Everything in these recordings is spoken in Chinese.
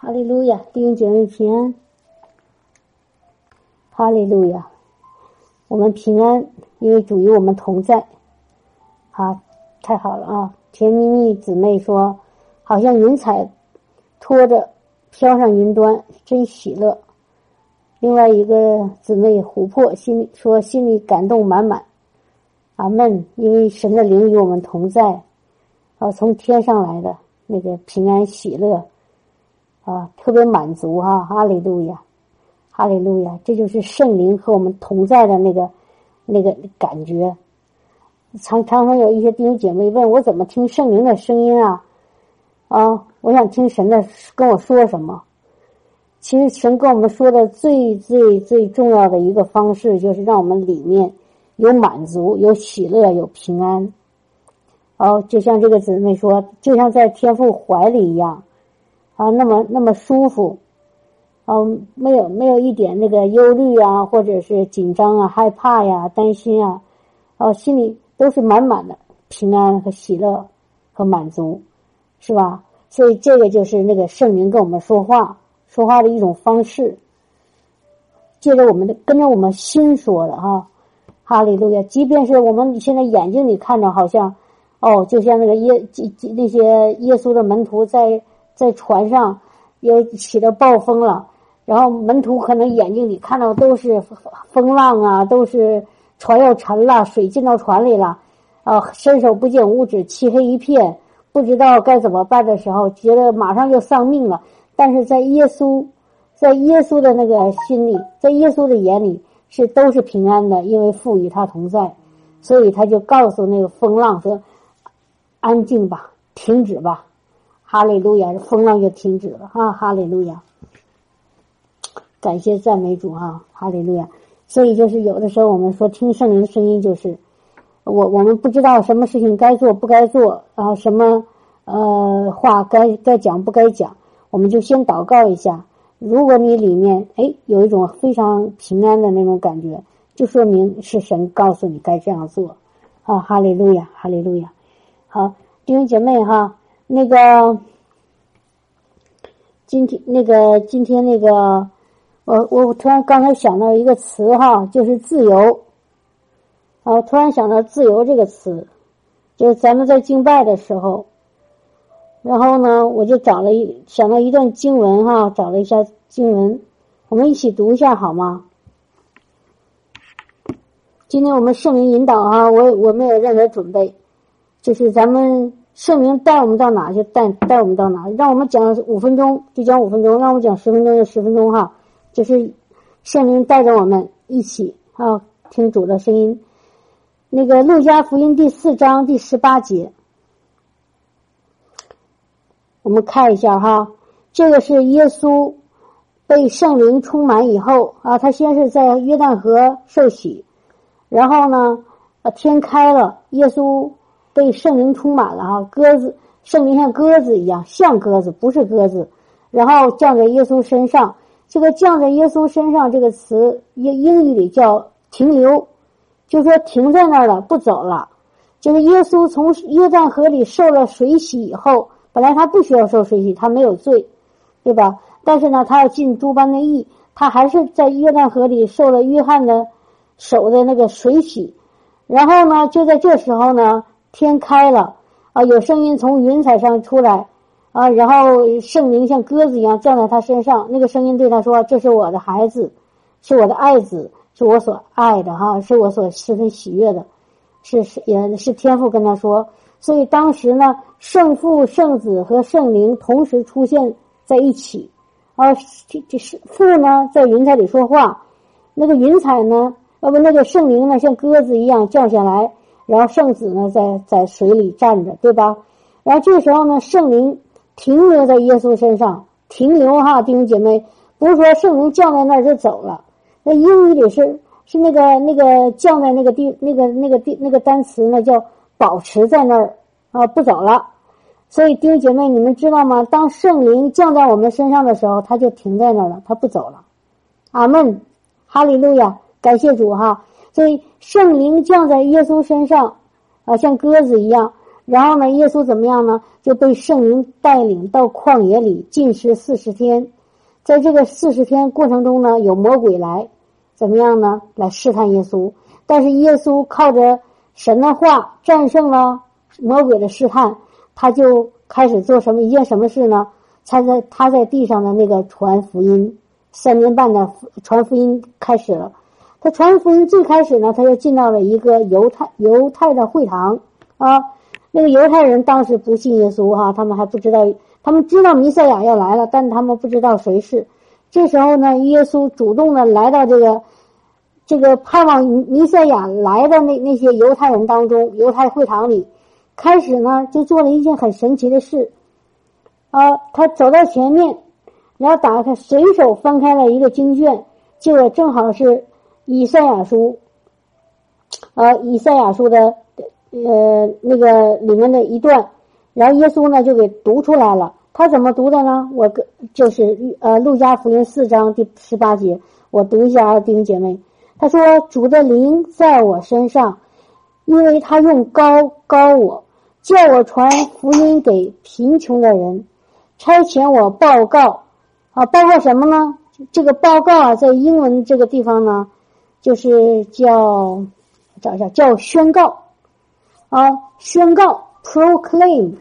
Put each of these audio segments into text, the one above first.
哈利路亚，弟兄姐妹平安。哈利路亚，我们平安，因为主与我们同在。好，太好了啊！甜蜜蜜姊妹说，好像云彩拖着飘上云端，真喜乐。另外一个姊妹琥珀心里说，心里感动满满。阿门，因为神的灵与我们同在，啊，从天上来的那个平安喜乐。啊，特别满足哈！哈利路亚，哈利路亚，这就是圣灵和我们同在的那个那个感觉。常常常有一些弟兄姐妹问我怎么听圣灵的声音啊？啊，我想听神的跟我说什么。其实神跟我们说的最最最重要的一个方式，就是让我们里面有满足、有喜乐、有平安。哦，就像这个姊妹说，就像在天父怀里一样。啊，那么那么舒服，嗯，没有没有一点那个忧虑啊，或者是紧张啊、害怕呀、担心啊，哦，心里都是满满的平安和喜乐和满足，是吧？所以这个就是那个圣灵跟我们说话说话的一种方式，借着我们的跟着我们心说的哈，哈利路亚！即便是我们现在眼睛里看着好像，哦，就像那个耶那些耶稣的门徒在。在船上，又起了暴风了，然后门徒可能眼睛里看到都是风浪啊，都是船要沉了，水进到船里了，啊，伸手不见五指，漆黑一片，不知道该怎么办的时候，觉得马上就丧命了。但是在耶稣，在耶稣的那个心里，在耶稣的眼里是都是平安的，因为父与他同在，所以他就告诉那个风浪说：“安静吧，停止吧。”哈利路亚，风浪就停止了哈！哈利路亚，感谢赞美主哈！哈利路亚，所以就是有的时候我们说听圣灵的声音，就是我我们不知道什么事情该做不该做，然后什么呃话该该讲不该讲，我们就先祷告一下。如果你里面哎有一种非常平安的那种感觉，就说明是神告诉你该这样做啊！哈利路亚，哈利路亚，好弟兄姐妹哈。那个，今天那个今天那个，我我突然刚才想到一个词哈，就是自由。啊，突然想到自由这个词，就是咱们在敬拜的时候，然后呢，我就找了一想到一段经文哈，找了一下经文，我们一起读一下好吗？今天我们圣灵引导哈，我我没有任何准备，就是咱们。圣灵带我们到哪就带带我们到哪，让我们讲五分钟就讲五分钟，让我们讲十分钟就十分钟哈。就是圣灵带着我们一起啊听主的声音。那个路加福音第四章第十八节，我们看一下哈。这个是耶稣被圣灵充满以后啊，他先是在约旦河受洗，然后呢，啊天开了，耶稣。被圣灵充满了哈，鸽子圣灵像鸽子一样，像鸽子不是鸽子，然后降在耶稣身上。这个降在耶稣身上这个词，英英语里叫停留，就说停在那儿了，不走了。就是耶稣从约旦河里受了水洗以后，本来他不需要受水洗，他没有罪，对吧？但是呢，他要尽诸般的义，他还是在约旦河里受了约翰的手的那个水洗，然后呢，就在这时候呢。天开了啊，有声音从云彩上出来啊，然后圣灵像鸽子一样降在他身上。那个声音对他说：“这是我的孩子，是我的爱子，是我所爱的哈，是我所十分喜悦的，是是也是天父跟他说。所以当时呢，圣父、圣子和圣灵同时出现在一起啊，这这是父呢在云彩里说话，那个云彩呢，呃不，那个圣灵呢像鸽子一样降下来。”然后圣子呢，在在水里站着，对吧？然后这时候呢，圣灵停留在耶稣身上，停留哈，弟兄姐妹，不是说圣灵降在那儿就走了。那英语里是是那个那个降在那个地那个那个地那个单词呢，叫保持在那儿啊，不走了。所以弟兄姐妹，你们知道吗？当圣灵降在我们身上的时候，他就停在那儿了，他不走了。阿门，哈利路亚，感谢主哈。所以圣灵降在耶稣身上，啊，像鸽子一样。然后呢，耶稣怎么样呢？就被圣灵带领到旷野里禁食四十天，在这个四十天过程中呢，有魔鬼来怎么样呢？来试探耶稣，但是耶稣靠着神的话战胜了魔鬼的试探，他就开始做什么一件什么事呢？他在他在地上的那个传福音，三年半的传福音开始了。他传福音最开始呢，他就进到了一个犹太犹太的会堂啊。那个犹太人当时不信耶稣哈，他们还不知道，他们知道弥赛亚要来了，但他们不知道谁是。这时候呢，耶稣主动的来到这个这个盼望弥赛亚来的那那些犹太人当中，犹太会堂里，开始呢就做了一件很神奇的事啊，他走到前面，然后打开，随手翻开了一个经卷，就正好是。以赛亚书，啊，以赛亚书的呃那个里面的一段，然后耶稣呢就给读出来了。他怎么读的呢？我跟就是呃路加福音四章第十八节，我读一下啊，弟兄姐妹。他说：“主的灵在我身上，因为他用高高我，叫我传福音给贫穷的人，差遣我报告啊，报告什么呢？这个报告啊，在英文这个地方呢。”就是叫找一下，叫宣告啊，宣告 （proclaim）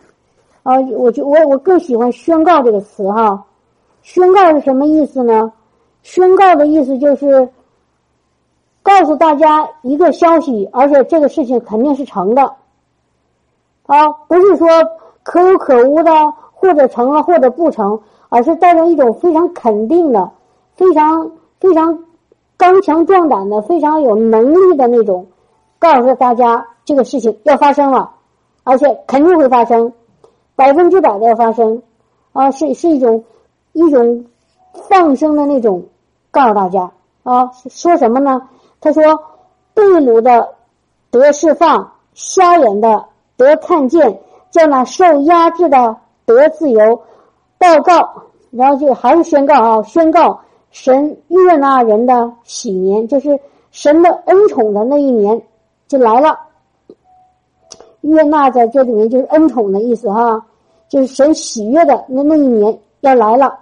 啊，我就我我更喜欢宣告这个词哈。宣告是什么意思呢？宣告的意思就是告诉大家一个消息，而且这个事情肯定是成的啊，不是说可有可无的，或者成了或者不成，而是带着一种非常肯定的、非常非常。刚强壮胆的，非常有能力的那种，告诉大家这个事情要发生了，而且肯定会发生，百分之百的要发生，啊，是是一种一种放声的那种告诉大家啊，说什么呢？他说，被掳的得释放，瞎眼的得看见，叫那受压制的得自由，报告，然后就还是宣告啊，宣告。神悦纳人的喜年，就是神的恩宠的那一年就来了。悦纳在这里面就是恩宠的意思哈，就是神喜悦的那那一年要来了。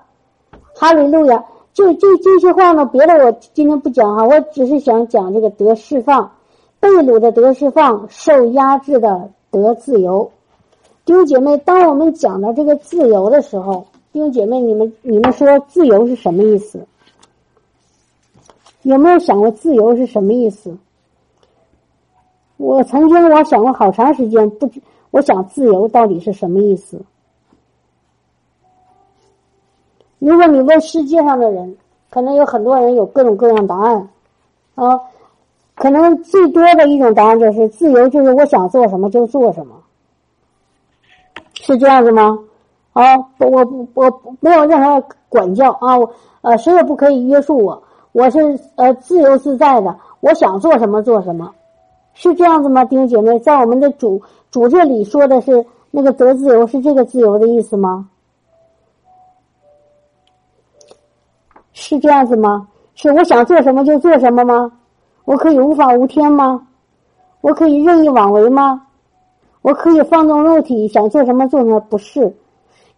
哈利路亚！这这这些话呢，别的我今天不讲哈，我只是想讲这个得释放，被掳的得释放，受压制的得自由。弟兄姐妹，当我们讲到这个自由的时候，弟兄姐妹，你们你们说自由是什么意思？有没有想过自由是什么意思？我曾经我想过好长时间，不知我想自由到底是什么意思？如果你问世界上的人，可能有很多人有各种各样答案啊。可能最多的一种答案就是自由就是我想做什么就做什么，是这样子吗？啊，我我我没有任何管教啊，我呃谁也不可以约束我。我是呃自由自在的，我想做什么做什么，是这样子吗？弟兄姐妹，在我们的主主这里说的是那个得自由，是这个自由的意思吗？是这样子吗？是我想做什么就做什么吗？我可以无法无天吗？我可以任意妄为吗？我可以放纵肉体，想做什么做什么？不是，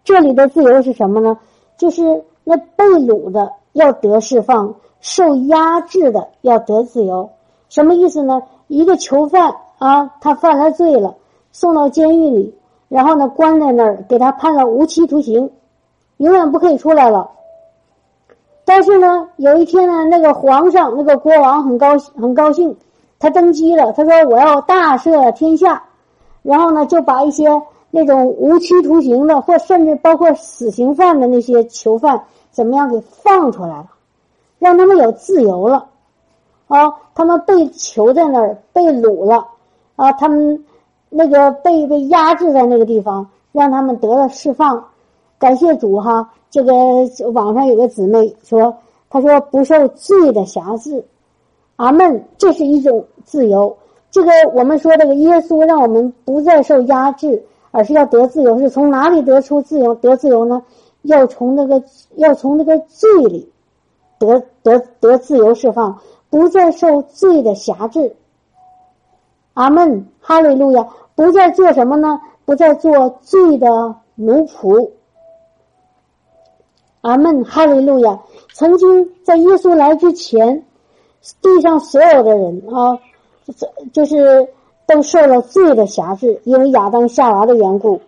这里的自由是什么呢？就是那被掳的要得释放。受压制的要得自由，什么意思呢？一个囚犯啊，他犯了罪了，送到监狱里，然后呢关在那儿，给他判了无期徒刑，永远不可以出来了。但是呢，有一天呢，那个皇上，那个国王很高兴很高兴，他登基了，他说我要大赦天下，然后呢就把一些那种无期徒刑的，或甚至包括死刑犯的那些囚犯，怎么样给放出来了。让他们有自由了，啊，他们被囚在那儿，被掳了，啊，他们那个被被压制在那个地方，让他们得了释放。感谢主哈！这个网上有个姊妹说，她说不受罪的辖制，阿门。这是一种自由。这个我们说这个耶稣让我们不再受压制，而是要得自由。是从哪里得出自由？得自由呢？要从那个要从那个罪里。得得得自由释放，不再受罪的辖制。阿门，哈利路亚！不再做什么呢？不再做罪的奴仆。阿门，哈利路亚！曾经在耶稣来之前，地上所有的人啊，就是都受了罪的辖制，因为亚当夏娃的缘故，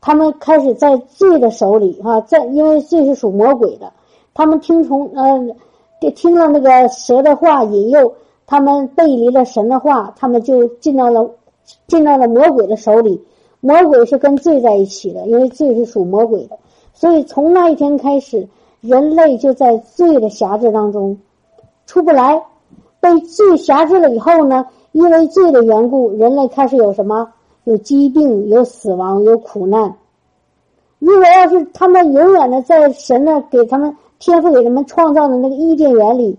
他们开始在罪的手里啊，在因为罪是属魔鬼的，他们听从呃，听了那个蛇的话引诱，他们背离了神的话，他们就进到了进到了魔鬼的手里。魔鬼是跟罪在一起的，因为罪是属魔鬼的。所以从那一天开始，人类就在罪的辖制当中出不来，被罪辖制了以后呢，因为罪的缘故，人类开始有什么？有疾病，有死亡，有苦难。如果要是他们永远的在神那给他们天赋给他们创造的那个伊甸园里，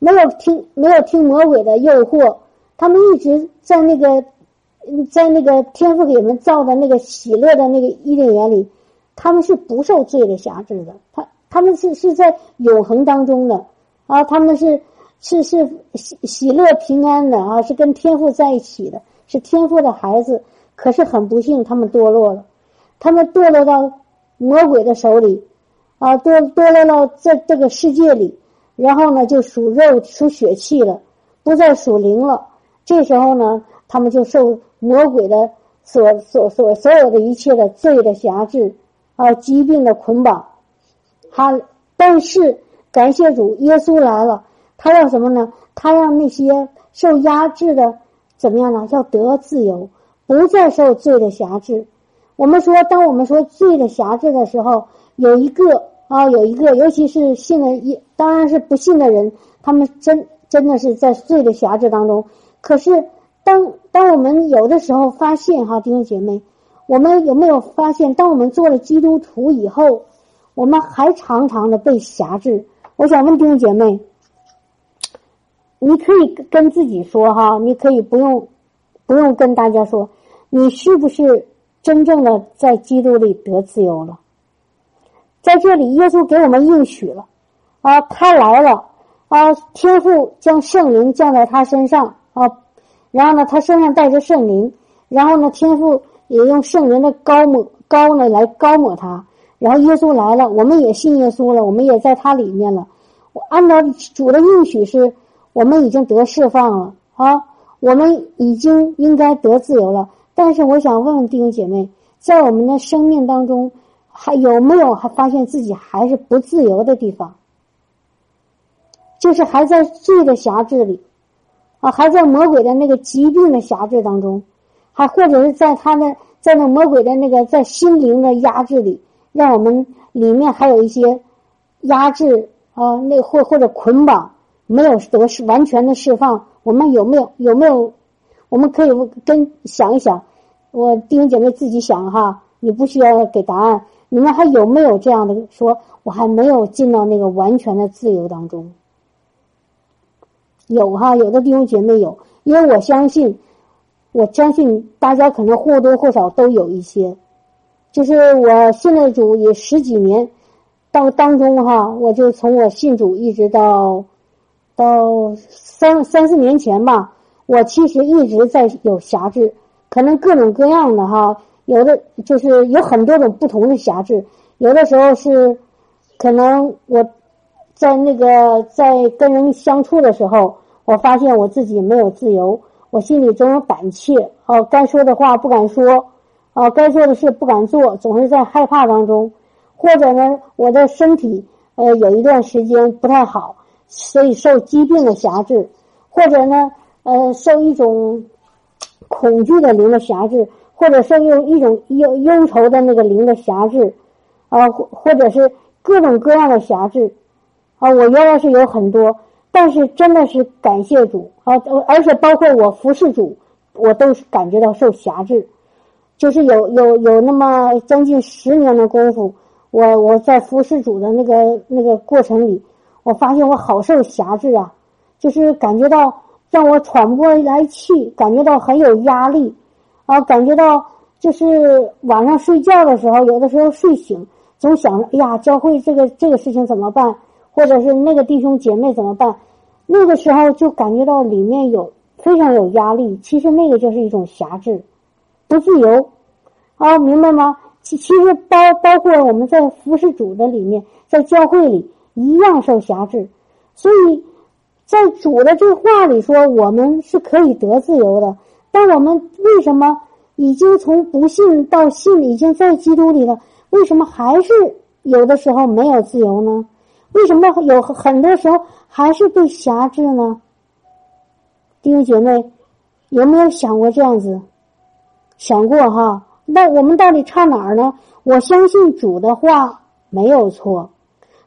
没有听没有听魔鬼的诱惑，他们一直在那个在那个天赋给他们造的那个喜乐的那个伊甸园里。他们是不受罪的辖制的，他他们是是在永恒当中的啊，他们是是是喜喜乐平安的啊，是跟天赋在一起的，是天赋的孩子。可是很不幸，他们堕落了，他们堕落到魔鬼的手里啊，堕堕落到这这个世界里，然后呢就属肉属血气了，不再属灵了。这时候呢，他们就受魔鬼的所所所所有的一切的罪的辖制。啊，疾病的捆绑，他但是感谢主，耶稣来了，他要什么呢？他让那些受压制的怎么样呢？要得自由，不再受罪的辖制。我们说，当我们说罪的辖制的时候，有一个啊，有一个，尤其是信的，一当然是不信的人，他们真真的是在罪的辖制当中。可是，当当我们有的时候发现哈，弟兄姐妹。我们有没有发现，当我们做了基督徒以后，我们还常常的被辖制？我想问弟兄姐妹，你可以跟自己说哈，你可以不用不用跟大家说，你是不是真正的在基督里得自由了？在这里，耶稣给我们应许了啊，他来了啊，天父将圣灵降在他身上啊，然后呢，他身上带着圣灵，然后呢，天父。也用圣灵的高抹高呢来高抹他，然后耶稣来了，我们也信耶稣了，我们也在他里面了。我按照主的应许是，我们已经得释放了啊，我们已经应该得自由了。但是我想问问弟兄姐妹，在我们的生命当中，还有没有还发现自己还是不自由的地方？就是还在罪的辖制里啊，还在魔鬼的那个疾病的辖制当中。还或者是在他的在那魔鬼的那个在心灵的压制里，让我们里面还有一些压制啊，那或或者捆绑没有得释完全的释放。我们有没有有没有？我们可以跟想一想，我弟兄姐妹自己想哈，你不需要给答案。你们还有没有这样的说？我还没有进到那个完全的自由当中。有哈，有的弟兄姐妹有，因为我相信。我相信大家可能或多或少都有一些，就是我信了主也十几年，到当中哈，我就从我信主一直到到三三四年前吧，我其实一直在有辖制，可能各种各样的哈，有的就是有很多种不同的辖制，有的时候是可能我在那个在跟人相处的时候，我发现我自己没有自由。我心里总有胆怯，哦，该说的话不敢说，哦，该做的事不敢做，总是在害怕当中，或者呢，我的身体呃有一段时间不太好，所以受疾病的辖制，或者呢，呃，受一种恐惧的灵的辖制，或者受用一种忧忧愁的那个灵的辖制，啊，或或者是各种各样的辖制，啊，我原来是有很多。但是真的是感谢主啊！而且包括我服侍主，我都是感觉到受辖制，就是有有有那么将近十年的功夫，我我在服侍主的那个那个过程里，我发现我好受辖制啊，就是感觉到让我喘不过来气，感觉到很有压力啊，感觉到就是晚上睡觉的时候，有的时候睡醒总想着，哎呀，教会这个这个事情怎么办？或者是那个弟兄姐妹怎么办？那个时候就感觉到里面有非常有压力。其实那个就是一种辖制，不自由啊，明白吗？其其实包包括我们在服侍主的里面，在教会里一样受辖制，所以在主的这话里说，我们是可以得自由的。但我们为什么已经从不信到信，已经在基督里了？为什么还是有的时候没有自由呢？为什么有很多时候还是被辖制呢？弟兄姐妹，有没有想过这样子？想过哈？那我们到底差哪儿呢？我相信主的话没有错，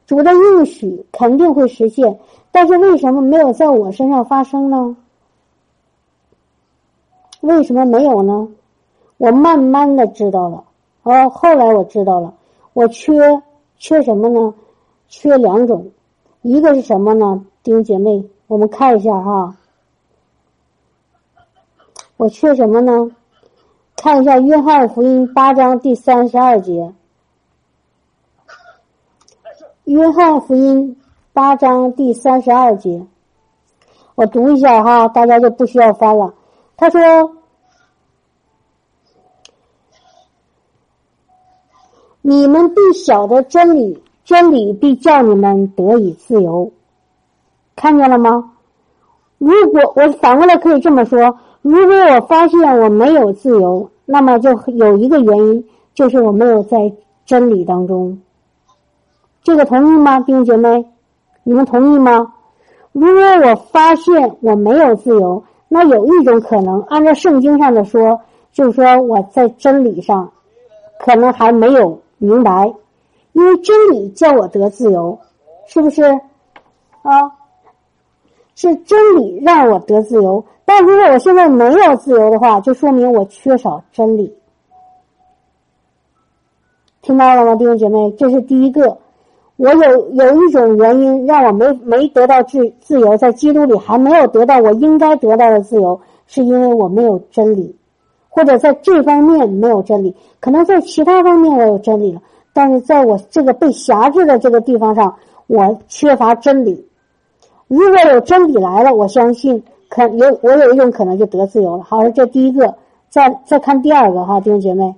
主的应许肯定会实现，但是为什么没有在我身上发生呢？为什么没有呢？我慢慢的知道了，哦，后来我知道了，我缺缺什么呢？缺两种，一个是什么呢？弟兄姐妹，我们看一下哈。我缺什么呢？看一下《约翰福音》八章第三十二节，《约翰福音》八章第三十二节，我读一下哈，大家就不需要翻了。他说：“你们必晓得真理，真理必叫你们得以自由。”看见了吗？如果我反过来可以这么说。如果我发现我没有自由，那么就有一个原因，就是我没有在真理当中。这个同意吗，弟兄姐妹？你们同意吗？如果我发现我没有自由，那有一种可能，按照圣经上的说，就是说我在真理上可能还没有明白，因为真理叫我得自由，是不是？啊，是真理让我得自由。但如果我现在没有自由的话，就说明我缺少真理。听到了吗，弟兄姐妹？这是第一个。我有有一种原因让我没没得到自自由，在基督里还没有得到我应该得到的自由，是因为我没有真理，或者在这方面没有真理。可能在其他方面我有真理了，但是在我这个被辖制的这个地方上，我缺乏真理。如果有真理来了，我相信。可有我有一种可能就得自由了。好，这第一个，再再看第二个哈，弟兄姐妹。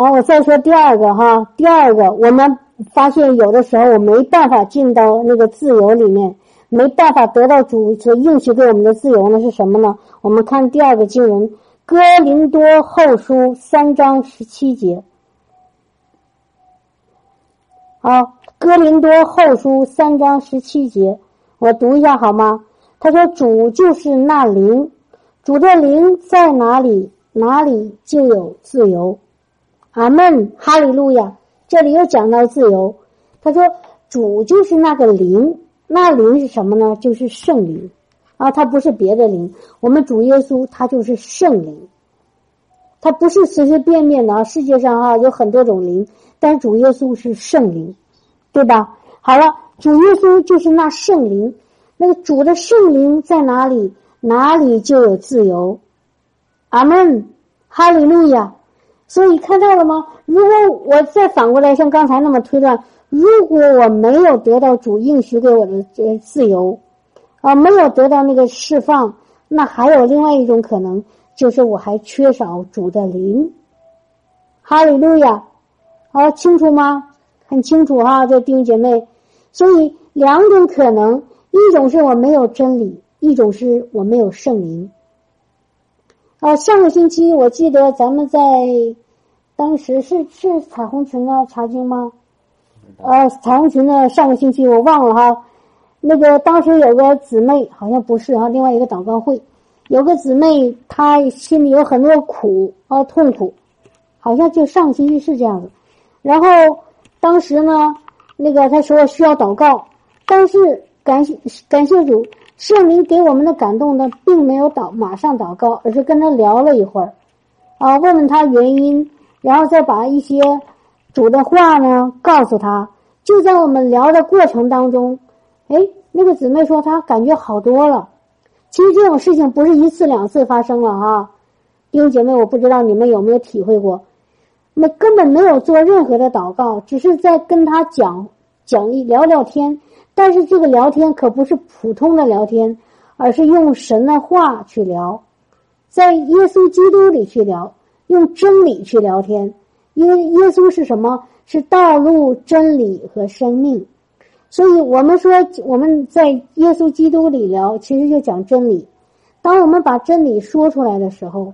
好，我再说第二个哈，第二个，我们发现有的时候我没办法进到那个自由里面，没办法得到主所应许给我们的自由呢，是什么呢？我们看第二个经文，《哥林多后书》三章十七节。好，《哥林多后书》三章十七节。我读一下好吗？他说：“主就是那灵，主的灵在哪里，哪里就有自由。”阿门，哈利路亚。这里又讲到自由。他说：“主就是那个灵，那灵是什么呢？就是圣灵啊，他不是别的灵。我们主耶稣他就是圣灵，他不是随随便便的啊。世界上啊有很多种灵，但主耶稣是圣灵，对吧？好了。”主耶稣就是那圣灵，那个主的圣灵在哪里，哪里就有自由。阿门，哈利路亚。所以看到了吗？如果我再反过来像刚才那么推断，如果我没有得到主应许给我的这自由，啊，没有得到那个释放，那还有另外一种可能，就是我还缺少主的灵。哈利路亚，好清楚吗？很清楚哈，这弟兄姐妹。所以两种可能，一种是我没有真理，一种是我没有圣灵。啊，上个星期我记得咱们在当时是是彩虹群的查经吗？呃，彩虹群的上个星期我忘了哈。那个当时有个姊妹，好像不是哈，另外一个祷告会，有个姊妹她心里有很多苦啊痛苦，好像就上个星期是这样子。然后当时呢。那个他说需要祷告，但是感谢感谢主，圣灵给我们的感动呢，并没有祷马上祷告，而是跟他聊了一会儿，啊，问问他原因，然后再把一些主的话呢告诉他。就在我们聊的过程当中，哎，那个姊妹说她感觉好多了。其实这种事情不是一次两次发生了哈，弟兄姐妹，我不知道你们有没有体会过。那根本没有做任何的祷告，只是在跟他讲讲一聊聊天。但是这个聊天可不是普通的聊天，而是用神的话去聊，在耶稣基督里去聊，用真理去聊天，因为耶稣是什么？是道路、真理和生命。所以我们说我们在耶稣基督里聊，其实就讲真理。当我们把真理说出来的时候，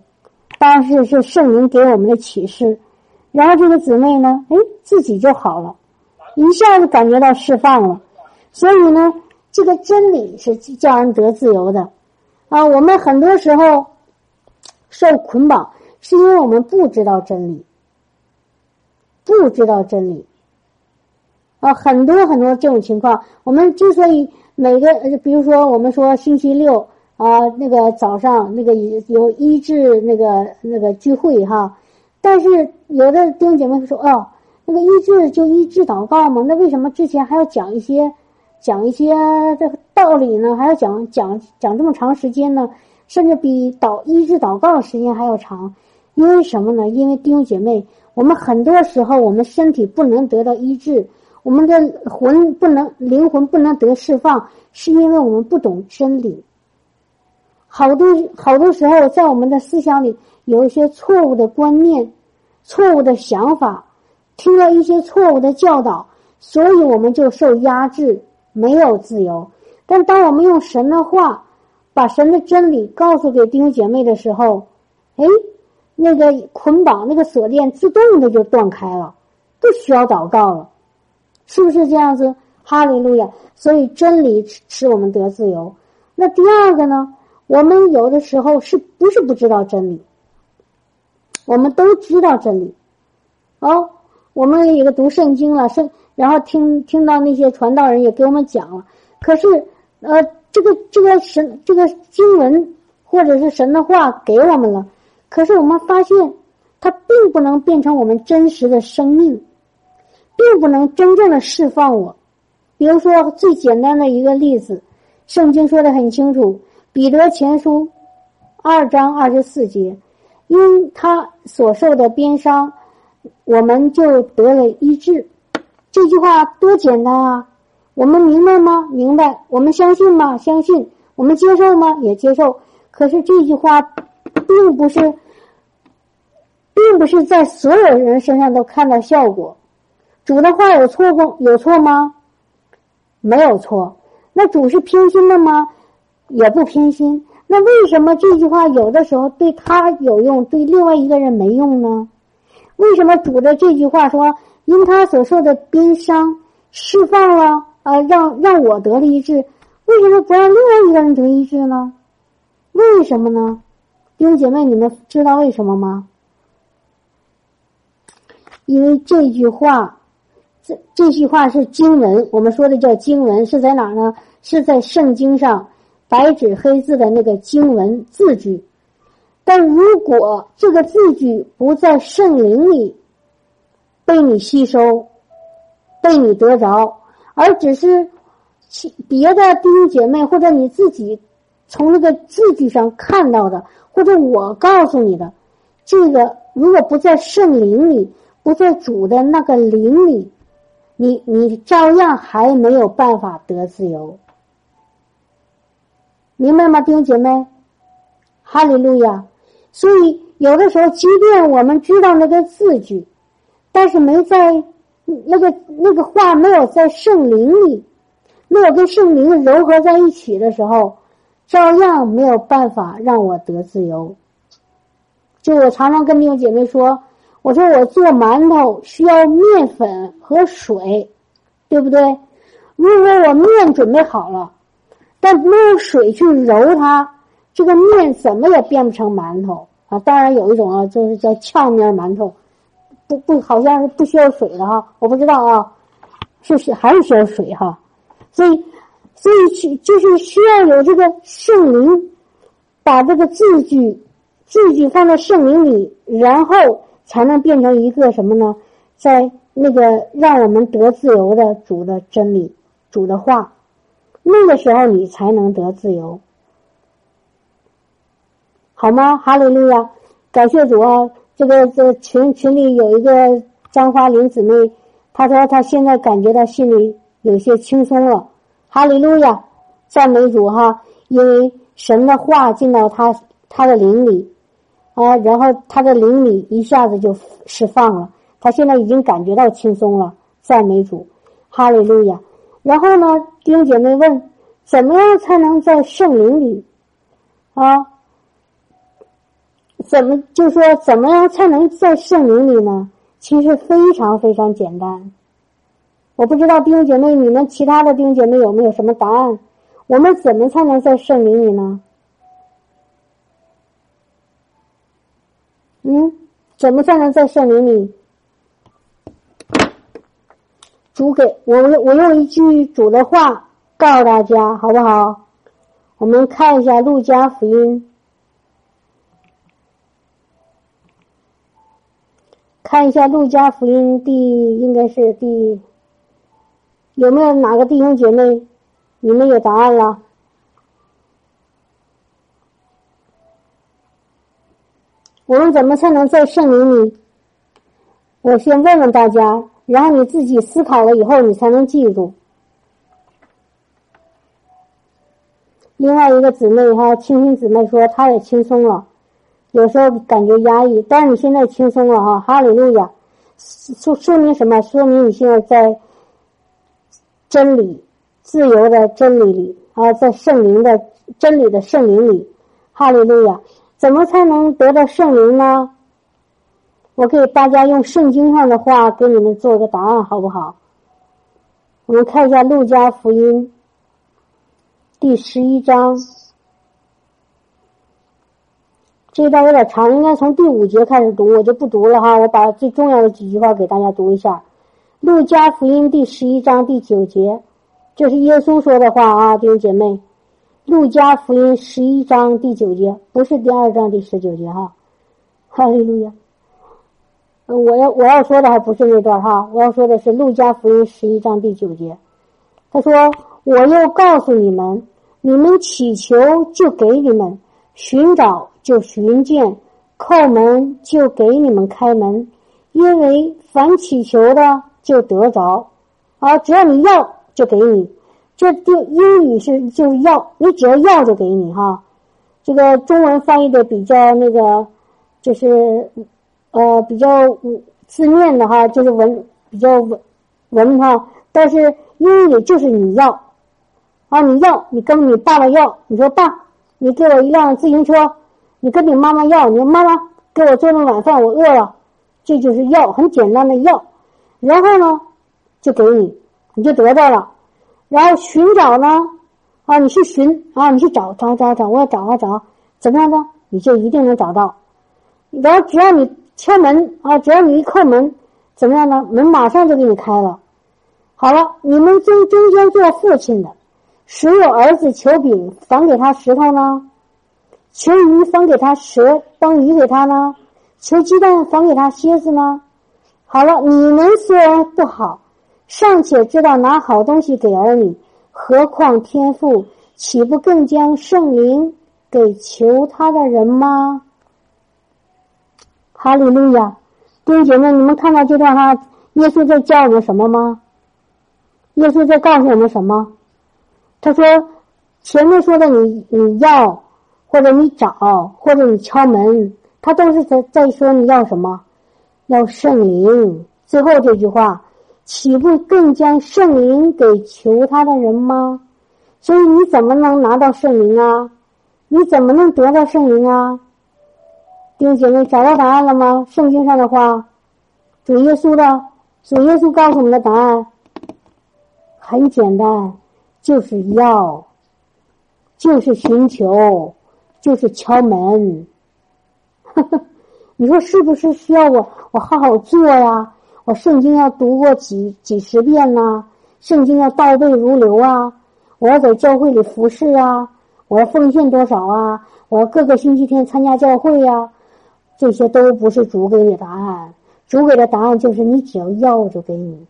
当然是是圣灵给我们的启示。然后这个姊妹呢，哎，自己就好了，一下子感觉到释放了。所以呢，这个真理是叫人得自由的啊。我们很多时候受捆绑，是因为我们不知道真理，不知道真理啊。很多很多这种情况，我们之所以每个，比如说我们说星期六啊，那个早上那个有有医治那个那个聚会哈。但是有的弟兄姐妹说：“哦，那个医治就医治祷告嘛，那为什么之前还要讲一些讲一些这个道理呢？还要讲讲讲这么长时间呢？甚至比祷医治祷告的时间还要长？因为什么呢？因为弟兄姐妹，我们很多时候我们身体不能得到医治，我们的魂不能灵魂不能得释放，是因为我们不懂真理。好多好多时候，在我们的思想里有一些错误的观念。”错误的想法，听了一些错误的教导，所以我们就受压制，没有自由。但当我们用神的话，把神的真理告诉给弟兄姐妹的时候，哎，那个捆绑、那个锁链自动的就断开了，不需要祷告了，是不是这样子？哈利路亚！所以真理使我们得自由。那第二个呢？我们有的时候是不是不知道真理？我们都知道真理，哦，我们有个读圣经了，圣，然后听听到那些传道人也给我们讲了。可是，呃，这个这个神这个经文或者是神的话给我们了，可是我们发现它并不能变成我们真实的生命，并不能真正的释放我。比如说最简单的一个例子，圣经说的很清楚，《彼得前书》二章二十四节。因他所受的鞭伤，我们就得了医治。这句话多简单啊！我们明白吗？明白。我们相信吗？相信。我们接受吗？也接受。可是这句话，并不是，并不是在所有人身上都看到效果。主的话有错不？有错吗？没有错。那主是偏心的吗？也不偏心。那为什么这句话有的时候对他有用，对另外一个人没用呢？为什么主的这句话说因他所受的悲伤释放了啊，让让我得了一治，为什么不让另外一个人得医治呢？为什么呢？弟兄姐妹，你们知道为什么吗？因为这句话，这这句话是经文，我们说的叫经文，是在哪呢？是在圣经上。白纸黑字的那个经文字句，但如果这个字句不在圣灵里被你吸收、被你得着，而只是别的弟兄姐妹或者你自己从那个字句上看到的，或者我告诉你的，这个如果不在圣灵里，不在主的那个灵里，你你照样还没有办法得自由。明白吗，弟兄姐妹？哈利路亚！所以有的时候，即便我们知道那个字句，但是没在那个那个话没有在圣灵里，没有跟圣灵柔合在一起的时候，照样没有办法让我得自由。就我常常跟弟兄姐妹说，我说我做馒头需要面粉和水，对不对？如果我面准备好了。但没有水去揉它，这个面怎么也变不成馒头啊！当然有一种啊，就是叫呛面馒头，不不，好像是不需要水的哈，我不知道啊，是是还是需要水哈？所以，所以去就是需要有这个圣灵，把这个字句字句放在圣灵里，然后才能变成一个什么呢？在那个让我们得自由的主的真理，主的话。那个时候你才能得自由，好吗？哈利路亚，感谢主啊！这个这群群里有一个张花林姊妹，她说她现在感觉到心里有些轻松了。哈利路亚，赞美主哈！因为神的话进到她她的灵里，啊，然后她的灵里一下子就释放了，她现在已经感觉到轻松了。赞美主，哈利路亚。然后呢，弟兄姐妹问：怎么样才能在圣灵里啊？怎么就说怎么样才能在圣灵里呢？其实非常非常简单。我不知道弟兄姐妹，你们其他的弟兄姐妹有没有什么答案？我们怎么才能在圣灵里呢？嗯，怎么才能在圣灵里？主给我，我用一句主的话告诉大家，好不好？我们看一下《路加福音》，看一下《路加福音》第应该是第有没有哪个弟兄姐妹？你们有答案了？我们怎么才能在圣灵里？我先问问大家，然后你自己思考了以后，你才能记住。另外一个姊妹哈，青青姊妹说，她也轻松了，有时候感觉压抑，但是你现在轻松了哈，哈利路亚，说说明什么？说明你现在在真理、自由的真理里啊，在圣灵的真理的圣灵里，哈利路亚。怎么才能得到圣灵呢？我给大家用圣经上的话给你们做一个答案，好不好？我们看一下《路加福音》第十一章，这一段有点长，应该从第五节开始读，我就不读了哈。我把最重要的几句话给大家读一下，《路加福音》第十一章第九节，这是耶稣说的话啊，弟兄姐妹。路加福音十一章第九节，不是第二章第十九节哈，哈利路亚。我要我要说的还不是那段哈，我要说的是路加福音十一章第九节。他说：“我又告诉你们，你们祈求就给你们，寻找就寻见，叩门就给你们开门，因为凡祈求的就得着，啊，只要你要就给你。”这就英语是就要你只要要就给你哈，这个中文翻译的比较那个，就是呃比较字面的哈，就是文比较文文哈，但是英语就是你要啊你要你跟你爸爸要，你说爸，你给我一辆自行车，你跟你妈妈要，你说妈妈给我做顿晚饭，我饿了，这就是要很简单的要，然后呢就给你，你就得到了。然后寻找呢，啊，你去寻啊，你去找找找找，我要找啊找，怎么样呢？你就一定能找到。然后只要你敲门啊，只要你一叩门，怎么样呢？门马上就给你开了。好了，你们中中间做父亲的，谁有儿子求饼，反给他石头呢？求鱼，反给他蛇，当鱼给他呢？求鸡蛋，反给他蝎子呢？好了，你们虽然不好。尚且知道拿好东西给儿女，何况天父岂不更将圣灵给求他的人吗？哈利路亚！弟兄姐妹，你们看到这段话，耶稣在教我们什么吗？耶稣在告诉我们什么？他说：“前面说的你你要，或者你找，或者你敲门，他都是在在说你要什么？要圣灵。”最后这句话。岂不更将圣灵给求他的人吗？所以你怎么能拿到圣灵啊？你怎么能得到圣灵啊？弟兄姐妹，找到答案了吗？圣经上的话，主耶稣的，主耶稣告诉我们的答案很简单，就是要，就是寻求，就是敲门。你说是不是需要我？我好好做呀？我圣经要读过几几十遍呐，圣经要倒背如流啊！我要在教会里服侍啊！我要奉献多少啊？我要各个星期天参加教会呀！这些都不是主给你答案，主给的答案就是你只要要我就给你，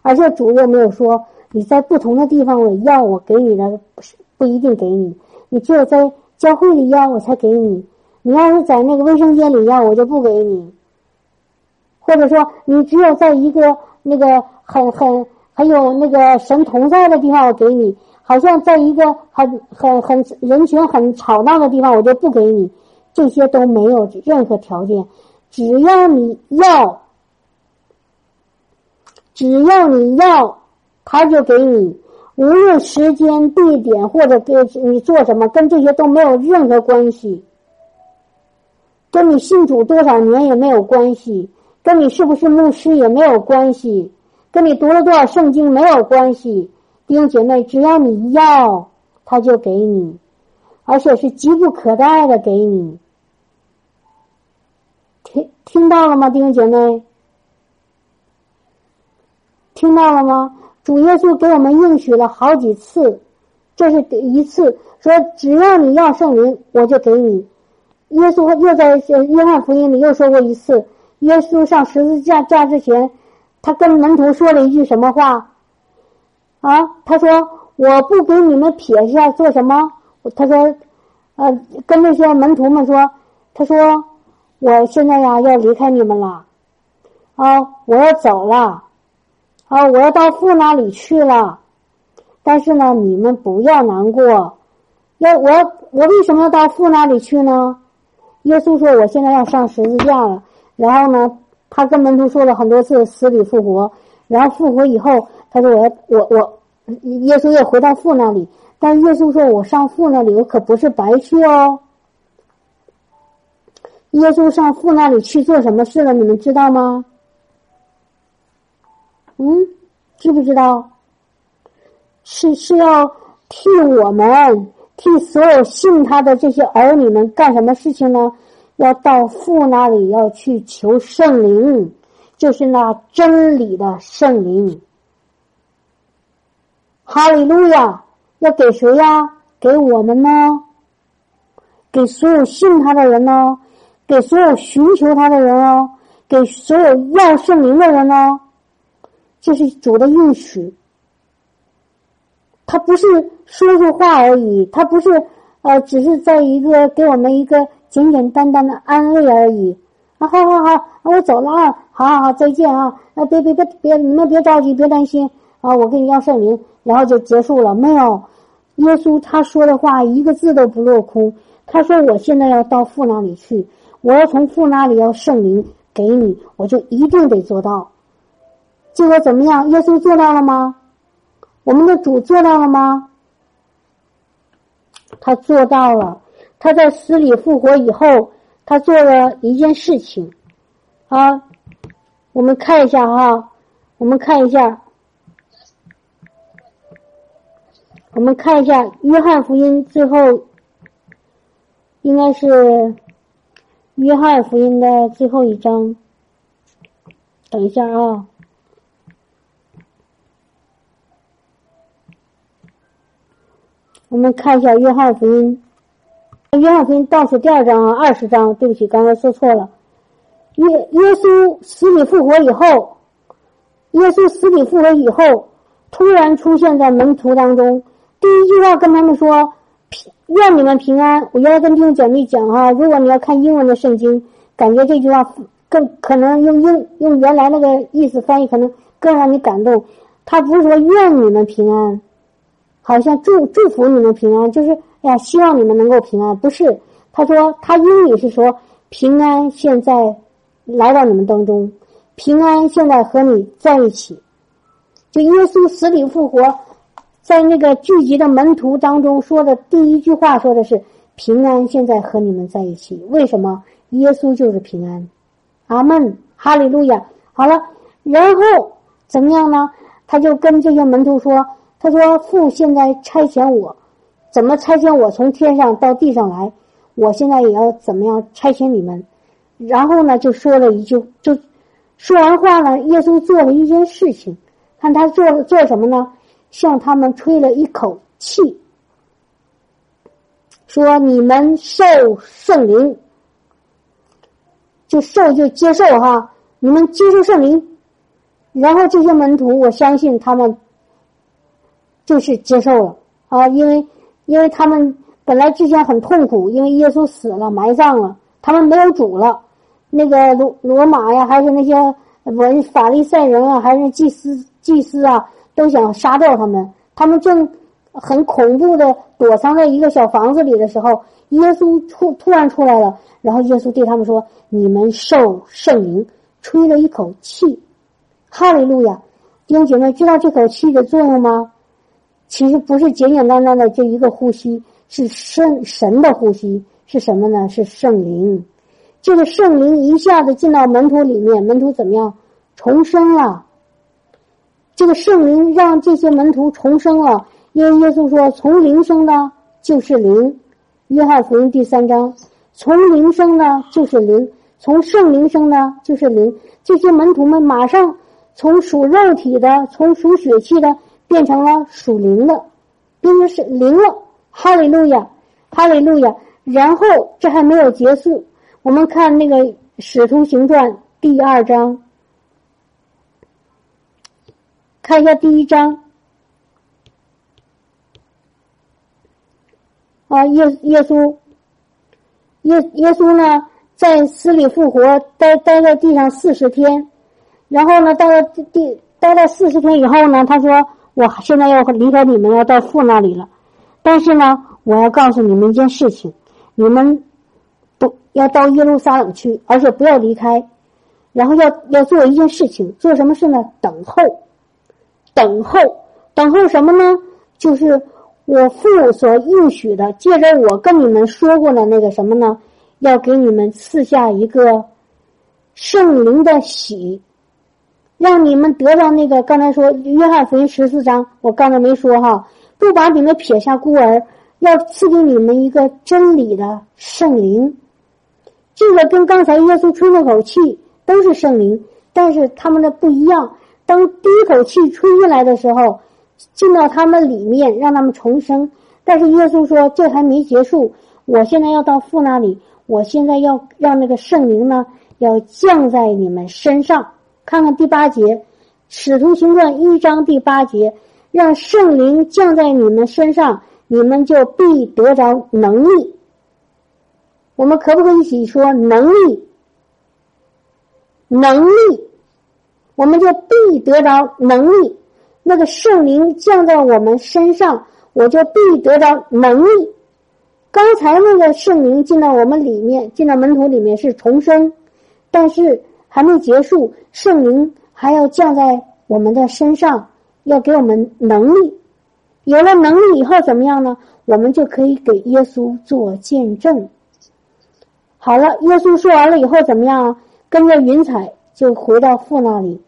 而且主又没有说你在不同的地方我要我给你的不是不一定给你，你只有在教会里要我才给你，你要是在那个卫生间里要我就不给你。或者说，你只有在一个那个很很很有那个神同在的地方，我给你；好像在一个很很很人群很吵闹的地方，我就不给你。这些都没有任何条件，只要你要，只要你要，他就给你。无论时间、地点或者给你做什么，跟这些都没有任何关系。跟你信主多少年也没有关系，跟你是不是牧师也没有关系，跟你读了多少圣经没有关系。弟兄姐妹，只要你要，他就给你，而且是急不可待的给你。听听到了吗，弟兄姐妹？听到了吗？主耶稣给我们应许了好几次，这是第一次说只要你要圣灵，我就给你。耶稣又在约翰福音里又说过一次，耶稣上十字架架之前，他跟门徒说了一句什么话？啊，他说我不给你们撇下做什么？他说，呃，跟那些门徒们说，他说我现在呀要离开你们了，啊，我要走了。啊！我要到父那里去了，但是呢，你们不要难过。要我，我为什么要到父那里去呢？耶稣说：“我现在要上十字架了。”然后呢，他跟门徒说了很多次死里复活。然后复活以后，他说：“我要我我，耶稣要回到父那里。”但耶稣说：“我上父那里，我可不是白去哦。”耶稣上父那里去做什么事了？你们知道吗？嗯，知不知道？是是要替我们，替所有信他的这些儿女们干什么事情呢？要到父那里要去求圣灵，就是那真理的圣灵。哈利路亚！要给谁呀？给我们呢？给所有信他的人呢？给所有寻求他的人哦？给所有要圣灵的人呢？这是主的应许，他不是说说话而已，他不是呃，只是在一个给我们一个简简单单的安慰而已。啊，好好好，我走了啊，好好好，再见啊！啊，别别别别，你们别着急，别担心啊，我给你要圣灵，然后就结束了。没有，耶稣他说的话一个字都不落空。他说：“我现在要到父那里去，我要从父那里要圣灵给你，我就一定得做到。”结果怎么样？耶稣做到了吗？我们的主做到了吗？他做到了。他在死里复活以后，他做了一件事情。啊，我们看一下哈，我们看一下，我们看一下《约翰福音》最后，应该是《约翰福音》的最后一章。等一下啊。我们看一下《约翰福音》，《约翰福音》倒数第二章啊，二十章。对不起，刚才说错了。耶耶稣死里复活以后，耶稣死里复活以后，突然出现在门徒当中。第一句话跟他们说：“愿你们平安。”我原来跟弟兄姐妹讲哈，如果你要看英文的圣经，感觉这句话更可能用英用原来那个意思翻译，可能更让你感动。他不是说愿你们平安。好像祝祝福你们平安，就是哎呀，希望你们能够平安。不是，他说他英语是说平安现在来到你们当中，平安现在和你在一起。就耶稣死里复活，在那个聚集的门徒当中说的第一句话说的是平安现在和你们在一起。为什么？耶稣就是平安。阿门，哈利路亚。好了，然后怎么样呢？他就跟这些门徒说。他说：“父现在差遣我，怎么差遣我从天上到地上来？我现在也要怎么样差遣你们？”然后呢，就说了一句，就说完话呢，耶稣做了一件事情，看他做做什么呢？向他们吹了一口气，说：“你们受圣灵，就受就接受哈，你们接受圣灵。”然后这些门徒，我相信他们。就是接受了啊，因为因为他们本来之前很痛苦，因为耶稣死了埋葬了，他们没有主了。那个罗罗马呀，还是那些文法利赛人啊，还是祭司祭司啊，都想杀掉他们。他们正很恐怖的躲藏在一个小房子里的时候，耶稣突突然出来了，然后耶稣对他们说：“你们受圣灵，吹了一口气，哈利路亚！”弟兄姐妹，知道这口气的作用吗？其实不是简简单单的这一个呼吸，是圣神的呼吸，是什么呢？是圣灵。这个圣灵一下子进到门徒里面，门徒怎么样？重生了。这个圣灵让这些门徒重生了，因为耶稣说：“从灵生的，就是灵。”约翰福音第三章：“从灵生的，就是灵；从圣灵生的，就是灵。”这些门徒们马上从属肉体的，从属血气的，变成了属灵的，变成是灵了。哈利路亚，哈利路亚。然后这还没有结束。我们看那个《使徒行传》第二章，看一下第一章。啊，耶耶稣，耶耶稣呢，在死里复活，待待在地上四十天，然后呢，待了地待了四十天以后呢，他说：“我现在要离开你们，要到父那里了。但是呢，我要告诉你们一件事情，你们不。”要到耶路撒冷去，而且不要离开，然后要要做一件事情，做什么事呢？等候，等候，等候什么呢？就是我父所应许的，借着我跟你们说过的那个什么呢？要给你们赐下一个圣灵的喜，让你们得到那个刚才说约翰福音十四章，我刚才没说哈，不把你们撇下孤儿，要赐给你们一个真理的圣灵。这个跟刚才耶稣吹那口气都是圣灵，但是他们的不一样。当第一口气吹进来的时候，进到他们里面，让他们重生。但是耶稣说这还没结束，我现在要到父那里，我现在要让那个圣灵呢，要降在你们身上。看看第八节，《使徒行传》一章第八节，让圣灵降在你们身上，你们就必得着能力。我们可不可以一起说能力？能力，我们就必得着能力。那个圣灵降在我们身上，我就必得着能力。刚才那个圣灵进到我们里面，进到门徒里面是重生，但是还没结束，圣灵还要降在我们的身上，要给我们能力。有了能力以后怎么样呢？我们就可以给耶稣做见证。好了，耶稣说完了以后怎么样？跟着云彩就回到父那里，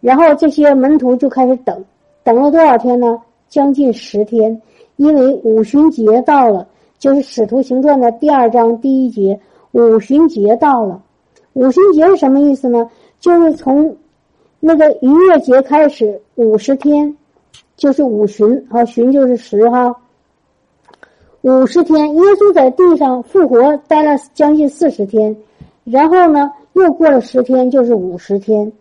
然后这些门徒就开始等，等了多少天呢？将近十天，因为五旬节到了，就是《使徒行传》的第二章第一节，五旬节到了。五旬节是什么意思呢？就是从那个逾越节开始，五十天，就是五旬，啊，旬就是十哈。五十天，耶稣在地上复活，待了将近四十天，然后呢，又过了十天，就是五十天。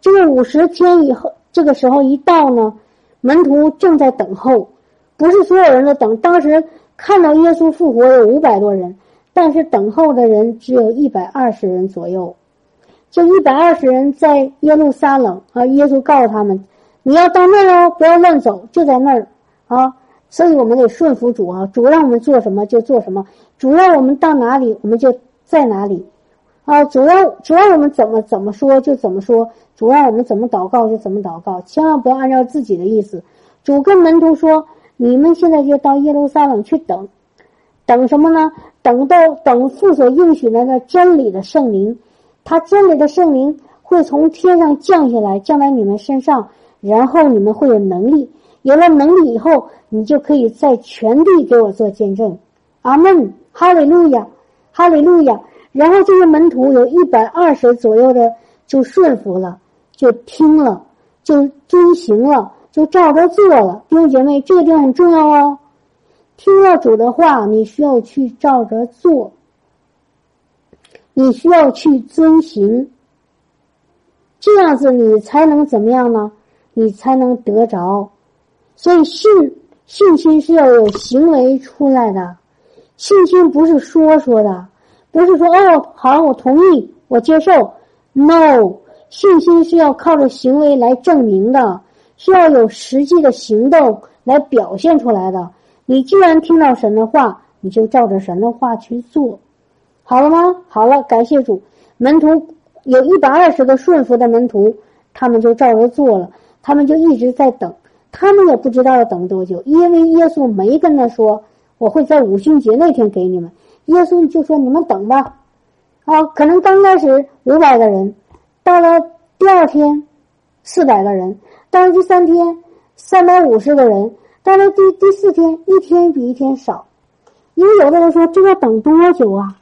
这个五十天以后，这个时候一到呢，门徒正在等候，不是所有人都等。当时看到耶稣复活有五百多人，但是等候的人只有一百二十人左右。这一百二十人在耶路撒冷啊，耶稣告诉他们：“你要到那儿哦，不要乱走，就在那儿啊。”所以我们得顺服主啊，主让我们做什么就做什么，主让我们到哪里我们就在哪里，啊，主要主要我们怎么怎么说就怎么说，主让我们怎么祷告就怎么祷告，千万不要按照自己的意思。主跟门徒说：“你们现在就到耶路撒冷去等，等什么呢？等到等父所应许的那真理的圣灵，他真理的圣灵会从天上降下来，降在你们身上，然后你们会有能力。”有了能力以后，你就可以在全地给我做见证。阿门，哈利路亚，哈利路亚。然后这些门徒有一百二十左右的就顺服了，就听了，就遵行了，就照着做了。弟兄姐妹，这个地方很重要哦。听了主的话，你需要去照着做，你需要去遵行，这样子你才能怎么样呢？你才能得着。所以信信心是要有行为出来的，信心不是说说的，不是说哦好我同意我接受，no，信心是要靠着行为来证明的，是要有实际的行动来表现出来的。你既然听到神的话，你就照着神的话去做，好了吗？好了，感谢主。门徒有一百二十个顺服的门徒，他们就照着做了，他们就一直在等，他们也不知道要等多久，因为耶稣没跟他说我会在五旬节那天给你们，耶稣就说你们等吧。啊，可能刚开始五百个人，到了第二天四百个人，到了第三天三百五十个人，到了第第四天一天比一天少，因为有的人说这要等多久啊？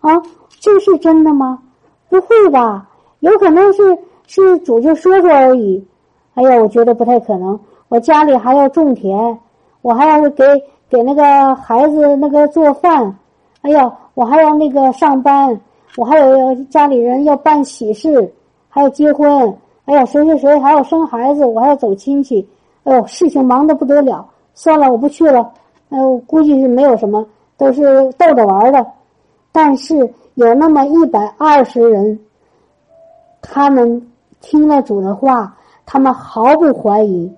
啊，这是真的吗？不会吧？有可能是是主就说说而已。哎呀，我觉得不太可能。我家里还要种田，我还要给给那个孩子那个做饭。哎呀，我还要那个上班。我还有家里人要办喜事，还要结婚，哎呀，谁谁谁还要生孩子，我还要走亲戚，哎呦，事情忙得不得了。算了，我不去了。哎，我估计是没有什么，都是逗着玩的。但是有那么一百二十人，他们听了主的话，他们毫不怀疑，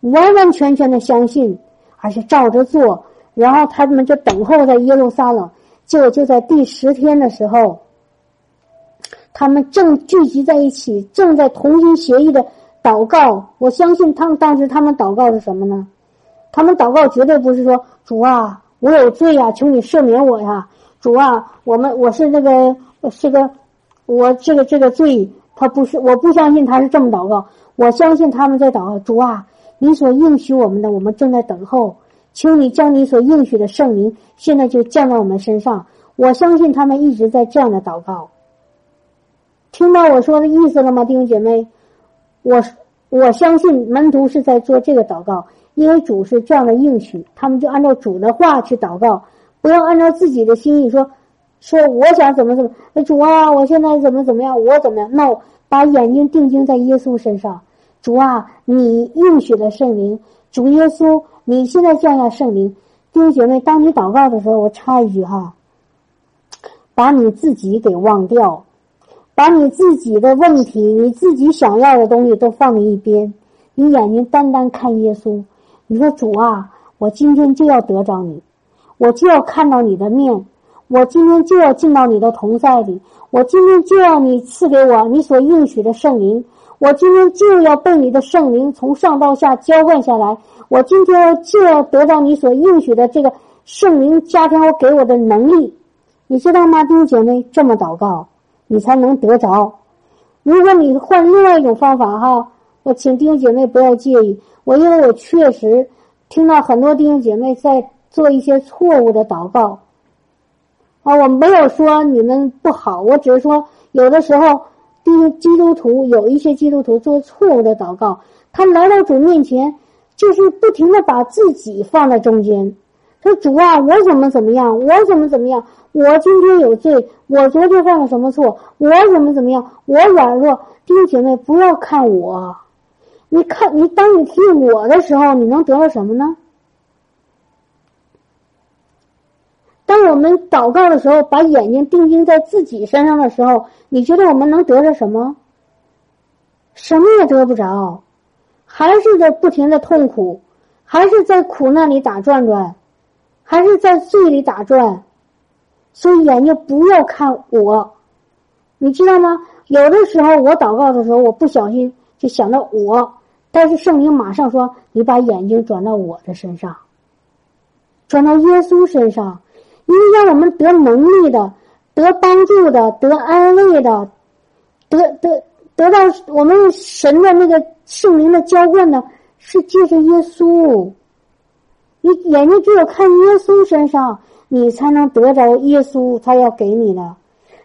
完完全全的相信，而且照着做。然后他们就等候在耶路撒冷，就就在第十天的时候。他们正聚集在一起，正在同心协力的祷告。我相信他们当时他们祷告是什么呢？他们祷告绝对不是说主啊，我有罪呀，求你赦免我呀。主啊，我们我是那个是个我这个这个罪，他不是我不相信他是这么祷告。我相信他们在祷告，主啊，你所应许我们的，我们正在等候，求你将你所应许的圣灵现在就降到我们身上。我相信他们一直在这样的祷告。听到我说的意思了吗，弟兄姐妹？我我相信门徒是在做这个祷告，因为主是这样的应许，他们就按照主的话去祷告，不要按照自己的心意说说我想怎么怎么。主啊，我现在怎么怎么样，我怎么样？那我把眼睛定睛在耶稣身上。主啊，你应许的圣灵，主耶稣，你现在降下圣灵。弟兄姐妹，当你祷告的时候，我插一句哈，把你自己给忘掉。把你自己的问题、你自己想要的东西都放在一边，你眼睛单单看耶稣。你说主啊，我今天就要得着你，我就要看到你的面，我今天就要进到你的同在里，我今天就要你赐给我你所应许的圣灵，我今天就要被你的圣灵从上到下浇灌下来，我今天就要得到你所应许的这个圣灵加添我给我的能力，你知道吗，弟兄姐妹？这么祷告。你才能得着。如果你换另外一种方法哈，我请弟兄姐妹不要介意。我因为我确实听到很多弟兄姐妹在做一些错误的祷告啊，我没有说你们不好，我只是说有的时候，基基督徒有一些基督徒做错误的祷告，他来到主面前，就是不停的把自己放在中间。说主啊，我怎么怎么样？我怎么怎么样？我今天有罪，我昨天犯了什么错？我怎么怎么样？我软弱，弟兄姐妹，不要看我，你看你，当你听我的时候，你能得到什么呢？当我们祷告的时候，把眼睛定睛在自己身上的时候，你觉得我们能得着什么？什么也得不着，还是在不停的痛苦，还是在苦难里打转转。还是在罪里打转，所以眼睛不要看我，你知道吗？有的时候我祷告的时候，我不小心就想到我，但是圣灵马上说：“你把眼睛转到我的身上，转到耶稣身上，因为让我们得能力的、得帮助的、得安慰的、得得得到我们神的那个圣灵的浇灌呢，是借着耶稣。”你眼睛只有看耶稣身上，你才能得着耶稣他要给你的。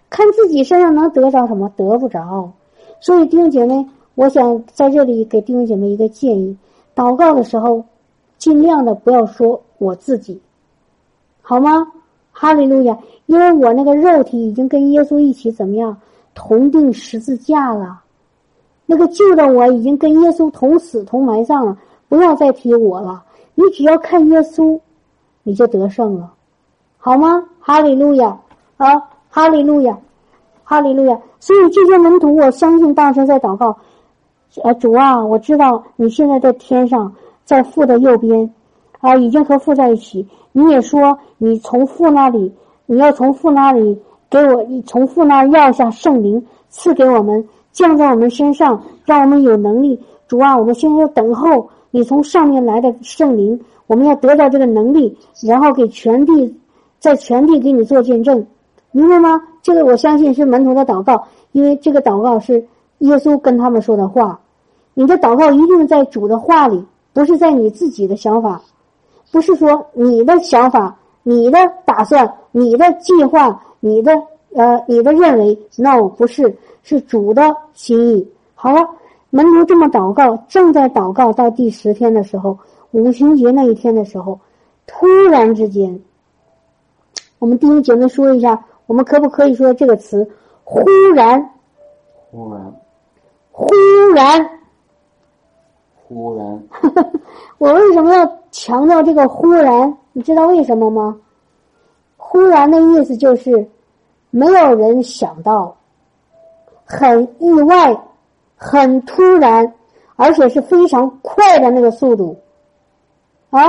看自己身上能得着什么？得不着。所以弟兄姐妹，我想在这里给弟兄姐妹一个建议：祷告的时候，尽量的不要说我自己，好吗？哈利路亚！因为我那个肉体已经跟耶稣一起怎么样同定十字架了，那个旧的我已经跟耶稣同死同埋葬了，不要再提我了。你只要看耶稣，你就得胜了，好吗？哈利路亚啊，哈利路亚，哈利路亚。所以这些门徒，我相信当时在祷告，啊，主啊，我知道你现在在天上，在父的右边，啊，已经和父在一起。你也说你从父那里，你要从父那里给我，从父那要下圣灵赐给我们，降在我们身上，让我们有能力。主啊，我们现在要等候你从上面来的圣灵，我们要得到这个能力，然后给全地，在全地给你做见证，明白吗？这个我相信是门徒的祷告，因为这个祷告是耶稣跟他们说的话。你的祷告一定在主的话里，不是在你自己的想法，不是说你的想法、你的打算、你的计划、你的呃、你的认为。No，不是，是主的心意。好了。门徒这么祷告，正在祷告到第十天的时候，五旬节那一天的时候，突然之间，我们弟兄姐妹说一下，我们可不可以说这个词？忽然，忽然，忽然，忽然。我为什么要强调这个忽然？你知道为什么吗？忽然的意思就是没有人想到，很意外。很突然，而且是非常快的那个速度，啊，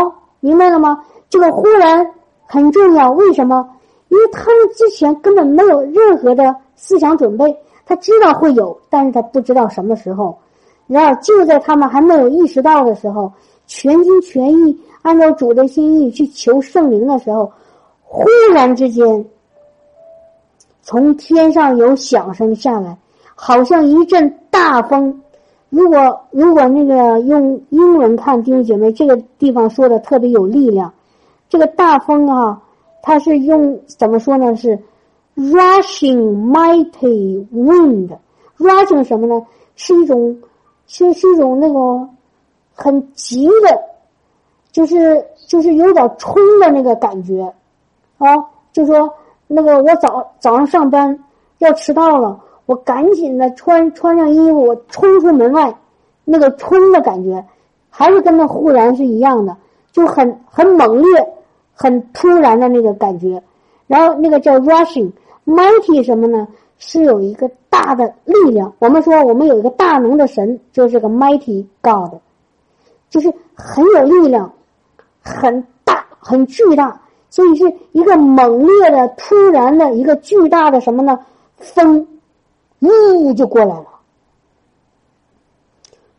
明白了吗？这个忽然很重要，为什么？因为他们之前根本没有任何的思想准备，他知道会有，但是他不知道什么时候。然而就在他们还没有意识到的时候，全心全意按照主的心意去求圣灵的时候，忽然之间，从天上有响声下来。好像一阵大风，如果如果那个用英文看，弟兄姐妹，这个地方说的特别有力量。这个大风啊，它是用怎么说呢？是 rushing mighty wind，rushing 什么呢？是一种，是是一种那个很急的，就是就是有点冲的那个感觉啊。就说那个我早早上上班要迟到了。我赶紧的穿穿上衣服，我冲出门外，那个冲的感觉，还是跟那忽然是一样的，就很很猛烈、很突然的那个感觉。然后那个叫 rushing，mighty 什么呢？是有一个大的力量。我们说我们有一个大能的神，就是个 mighty God，就是很有力量、很大、很巨大，所以是一个猛烈的、突然的一个巨大的什么呢？风。呜就过来了，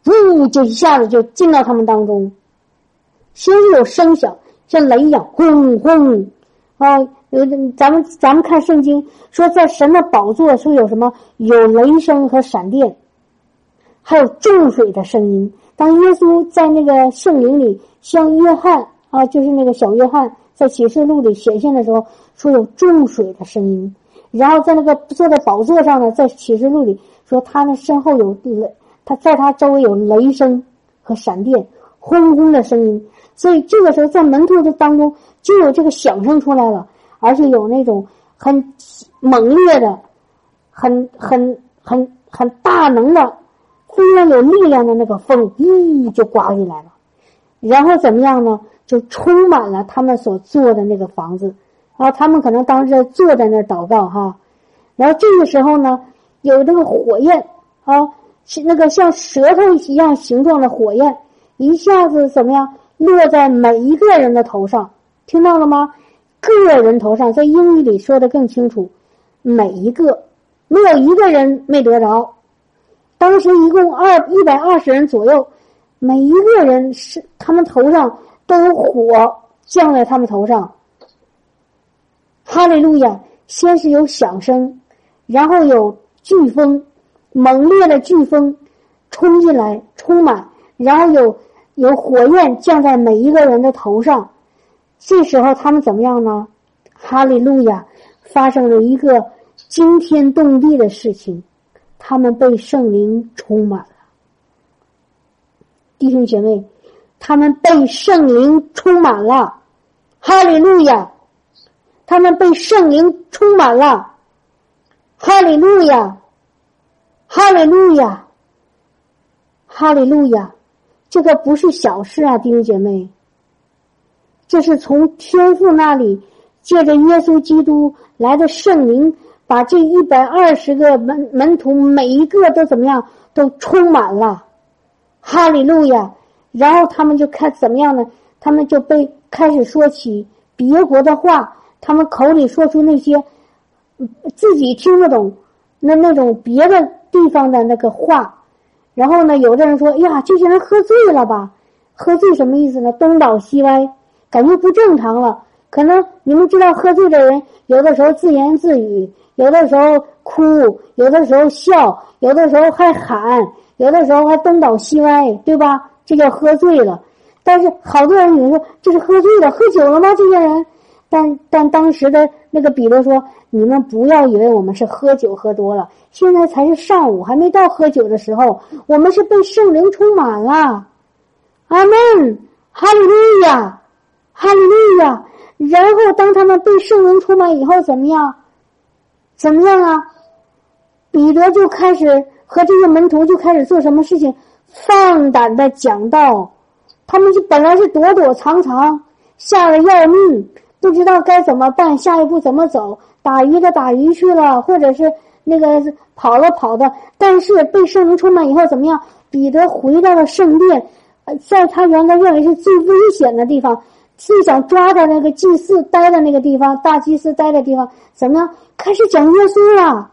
呜就一下子就进到他们当中，先是有声响，像雷一样，轰轰啊！有咱们咱们看圣经说，在神的宝座说有什么？有雷声和闪电，还有重水的声音。当耶稣在那个圣灵里向约翰啊，就是那个小约翰在启示录里显现的时候，说有重水的声音。然后在那个坐在宝座上呢，在启示录里说他那身后有雷，他在他周围有雷声和闪电，轰轰的声音。所以这个时候在门徒的当中就有这个响声出来了，而且有那种很猛烈的、很很很很大能的、非常有力量的那个风，咦就刮进来了。然后怎么样呢？就充满了他们所做的那个房子。啊，他们可能当时坐在那儿祷告哈，然后这个时候呢，有这个火焰啊，是那个像舌头一样形状的火焰，一下子怎么样落在每一个人的头上，听到了吗？个人头上，在英语里说的更清楚，每一个没有一个人没得着。当时一共二一百二十人左右，每一个人是他们头上都有火降在他们头上。哈利路亚！先是有响声，然后有飓风，猛烈的飓风冲进来，充满，然后有有火焰降在每一个人的头上。这时候他们怎么样呢？哈利路亚！发生了一个惊天动地的事情，他们被圣灵充满了。弟兄姐妹，他们被圣灵充满了。哈利路亚！他们被圣灵充满了，哈利路亚，哈利路亚，哈利路亚！这个不是小事啊，弟兄姐妹，这是从天父那里借着耶稣基督来的圣灵，把这一百二十个门门徒每一个都怎么样，都充满了。哈利路亚！然后他们就开怎么样呢？他们就被开始说起别国的话，他们口里说出那些自己听得懂那那种别的地方的那个话。然后呢，有的人说：“哎呀，这些人喝醉了吧？喝醉什么意思呢？东倒西歪，感觉不正常了。可能你们知道，喝醉的人有的时候自言自语，有的时候哭，有的时候笑，有的时候还喊，有的时候还东倒西歪，对吧？这叫喝醉了。但是好多人，你说这是喝醉了，喝酒了吗？这些人？但但当时的那个彼得说：‘你们不要以为我们是喝酒喝多了。’现在才是上午，还没到喝酒的时候。我们是被圣灵充满了，阿门，哈利路亚，哈利路亚。然后当他们被圣灵充满以后，怎么样？怎么样啊？彼得就开始和这些门徒就开始做什么事情？放胆的讲道。他们就本来是躲躲藏藏，吓得要命，不知道该怎么办，下一步怎么走？打鱼的打鱼去了，或者是。那个跑了跑的，但是被圣灵充满以后怎么样？彼得回到了圣殿，在他原来认为是最危险的地方，最想抓的那个祭祀待的那个地方，大祭司待的地方，怎么样？开始讲耶稣了，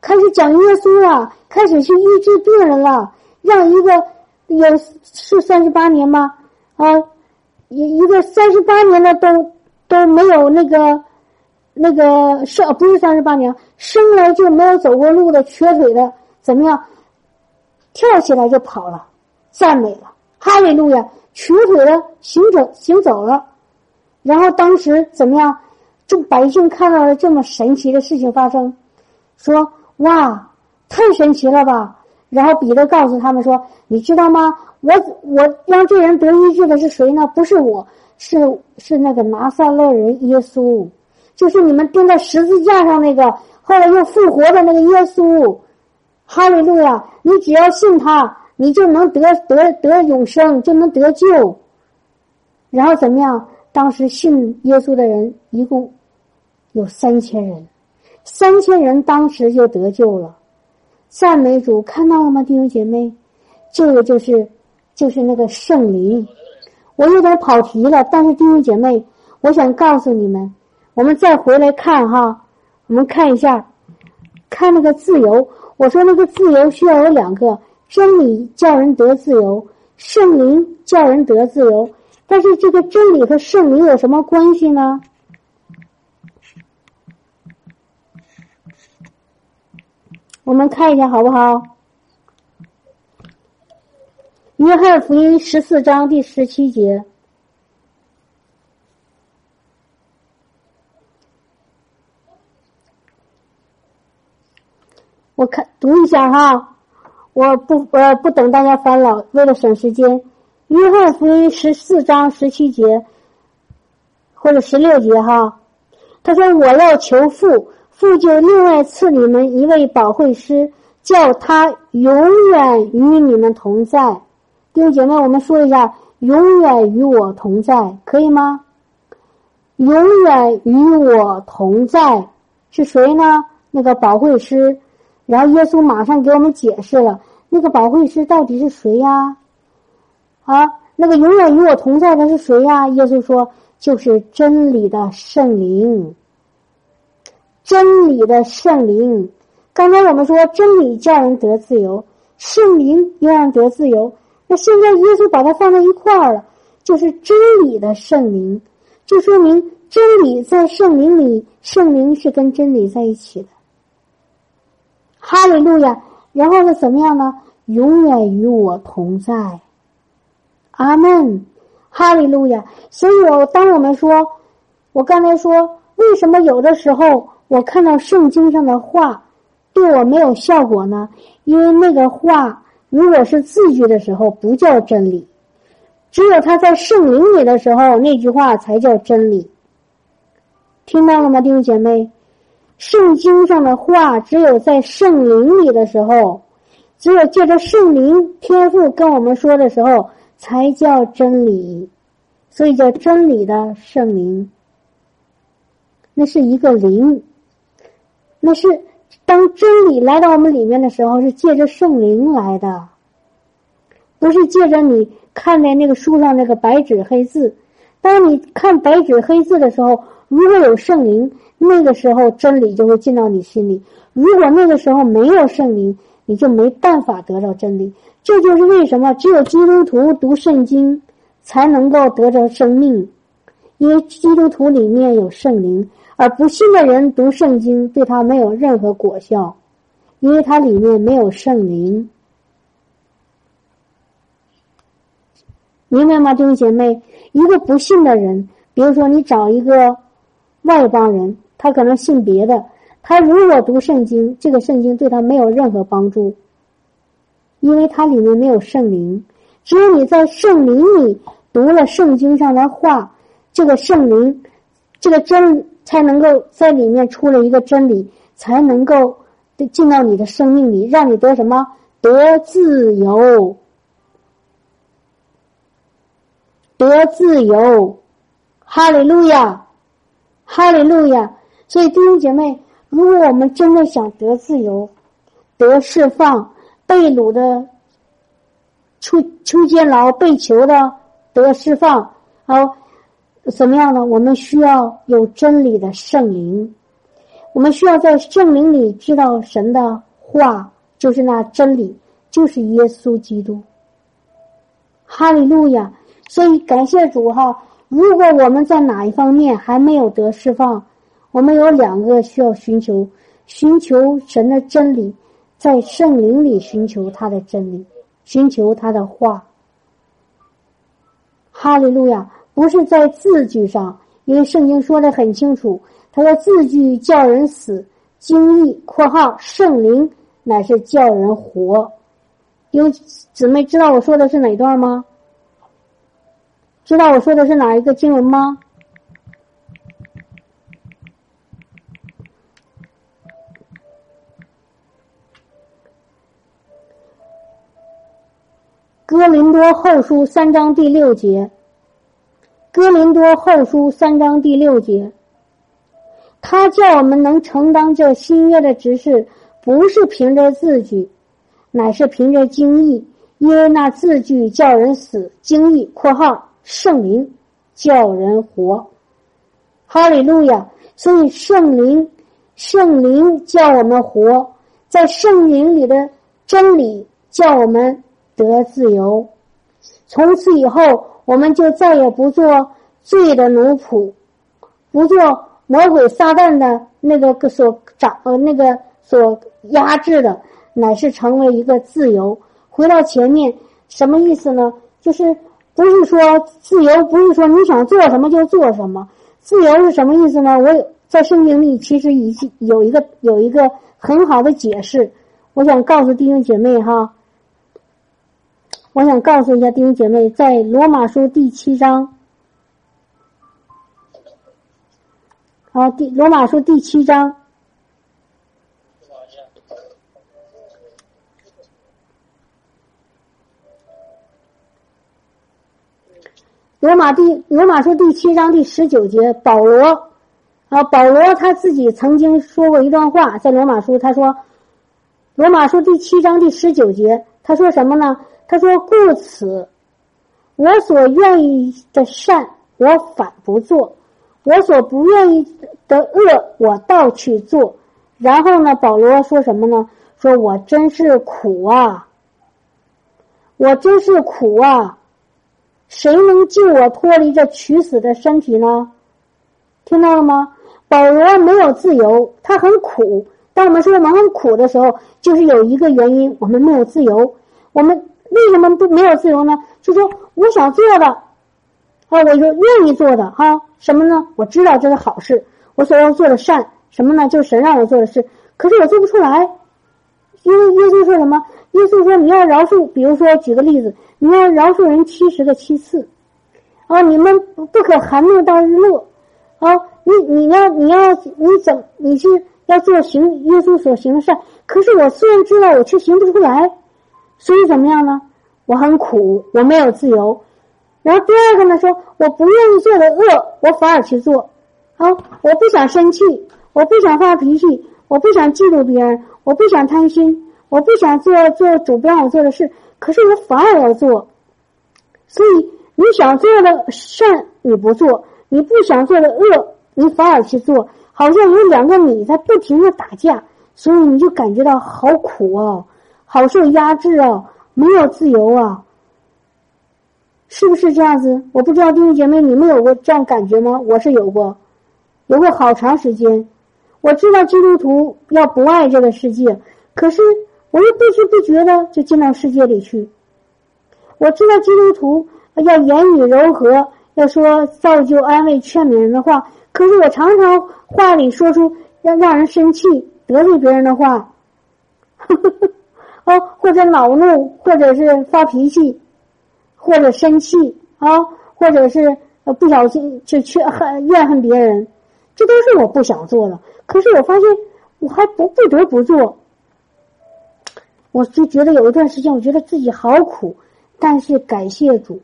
开始讲耶稣了，开始去医治病人了，让一个有是三十八年吗？啊，一一个三十八年的都都没有那个。那个生不是三十八年，生来就没有走过路的瘸腿的，怎么样？跳起来就跑了，赞美了，哈利路亚！瘸腿的行走行走了，然后当时怎么样？众百姓看到了这么神奇的事情发生，说：“哇，太神奇了吧！”然后彼得告诉他们说：“你知道吗？我我让这人得医治的是谁呢？不是我，是是那个拿撒勒人耶稣。”就是你们钉在十字架上那个，后来又复活的那个耶稣，哈利路亚！你只要信他，你就能得得得永生，就能得救。然后怎么样？当时信耶稣的人一共有三千人，三千人当时就得救了。赞美主，看到了吗，弟兄姐妹？这个就是就是那个圣灵。我有点跑题了，但是弟兄姐妹，我想告诉你们。我们再回来看哈，我们看一下，看那个自由。我说那个自由需要有两个：真理叫人得自由，圣灵叫人得自由。但是这个真理和圣灵有什么关系呢？我们看一下好不好？约翰福音十四章第十七节。我看读一下哈，我不呃不等大家翻了，为了省时间。约翰福音十四章十七节或者十六节哈，他说：“我要求父，父就另外赐你们一位保惠师，叫他永远与你们同在。”弟兄姐妹，我们说一下：“永远与我同在”，可以吗？永远与我同在是谁呢？那个保惠师。然后耶稣马上给我们解释了那个保惠师到底是谁呀？啊，那个永远与我同在的是谁呀？耶稣说，就是真理的圣灵。真理的圣灵，刚才我们说真理叫人得自由，圣灵又让得自由。那现在耶稣把它放在一块儿了，就是真理的圣灵，就说明真理在圣灵里，圣灵是跟真理在一起的。哈利路亚，然后是怎么样呢？永远与我同在，阿门，哈利路亚。所以，我当我们说，我刚才说，为什么有的时候我看到圣经上的话对我没有效果呢？因为那个话如果是字句的时候不叫真理，只有他在圣灵里的时候，那句话才叫真理。听到了吗，弟兄姐妹？圣经上的话，只有在圣灵里的时候，只有借着圣灵天赋跟我们说的时候，才叫真理。所以叫真理的圣灵，那是一个灵，那是当真理来到我们里面的时候，是借着圣灵来的，不是借着你看见那个书上那个白纸黑字。当你看白纸黑字的时候，如果有圣灵，那个时候真理就会进到你心里；如果那个时候没有圣灵，你就没办法得到真理。这就是为什么只有基督徒读圣经才能够得着生命，因为基督徒里面有圣灵。而不信的人读圣经对他没有任何果效，因为他里面没有圣灵，明白吗，弟兄姐妹？一个不信的人，比如说你找一个外邦人，他可能信别的，他如果读圣经，这个圣经对他没有任何帮助，因为他里面没有圣灵。只有你在圣灵里读了圣经上的话，这个圣灵，这个真。才能够在里面出了一个真理，才能够进到你的生命里，让你得什么？得自由，得自由，哈利路亚，哈利路亚。所以弟兄姐妹，如果我们真的想得自由、得释放，被掳的出出监牢，被囚的得释放，好。怎么样呢？我们需要有真理的圣灵，我们需要在圣灵里知道神的话，就是那真理，就是耶稣基督。哈利路亚！所以感谢主哈。如果我们在哪一方面还没有得释放，我们有两个需要寻求：寻求神的真理，在圣灵里寻求他的真理，寻求他的话。哈利路亚！不是在字句上，因为圣经说的很清楚，他说字句叫人死，经义（括号圣灵）乃是叫人活。有姊妹知道我说的是哪段吗？知道我说的是哪一个经文吗？哥林多后书三章第六节。哥林多后书三章第六节，他叫我们能承担这新约的职事，不是凭着字句，乃是凭着经义。因为那字句叫人死，经义（括号圣灵）叫人活。哈利路亚！所以圣灵，圣灵叫我们活，在圣灵里的真理叫我们得自由。从此以后。我们就再也不做罪的奴仆，不做魔鬼撒旦的那个所掌呃那个所压制的，乃是成为一个自由。回到前面，什么意思呢？就是不是说自由，不是说你想做什么就做什么。自由是什么意思呢？我在圣经里其实已经有一个有一个很好的解释，我想告诉弟兄姐妹哈。我想告诉一下弟兄姐妹，在罗马书第七章，好，第罗马书第七章，罗马第罗马书第七章第十九节，保罗啊，保罗他自己曾经说过一段话，在罗马书他说，罗马书第七章第十九节，他说什么呢？他说：“故此，我所愿意的善，我反不做；我所不愿意的恶，我倒去做。”然后呢，保罗说什么呢？说我真是苦啊！我真是苦啊！谁能救我脱离这取死的身体呢？听到了吗？保罗没有自由，他很苦。当我们说我们很苦的时候，就是有一个原因，我们没有自由，我们。为什么不没有自由呢？就说我想做的，啊，我就愿意做的哈。什么呢？我知道这是好事，我所要做的善什么呢？就是神让我做的事。可是我做不出来，因为耶稣说什么？耶稣说你要饶恕，比如说举个例子，你要饶恕人七十个七次，啊，你们不可含怒到日落，啊，你你要你要你怎你是要做行耶稣所行的善？可是我虽然知道，我却行不出来。所以怎么样呢？我很苦，我没有自由。然后第二个呢，说我不愿意做的恶，我反而去做。好，我不想生气，我不想发脾气，我不想嫉妒别人，我不想贪心，我不想做做主不让我做的事，可是我反而要做。所以你想做的善你不做，你不想做的恶你反而去做，好像有两个你在不停的打架，所以你就感觉到好苦啊，好受压制啊，没有自由啊，是不是这样子？我不知道弟兄姐妹你们有过这样感觉吗？我是有过，有过好长时间。我知道基督徒要不爱这个世界，可是我又不知不觉的就进到世界里去。我知道基督徒要言语柔和，要说造就、安慰、劝勉人的话，可是我常常话里说出让让人生气、得罪别人的话，呵呵呵或者恼怒，或者是发脾气，或者生气啊，或者是不小心就去恨怨恨别人，这都是我不想做的。可是我发现我还不不得不做，我就觉得有一段时间，我觉得自己好苦。但是感谢主，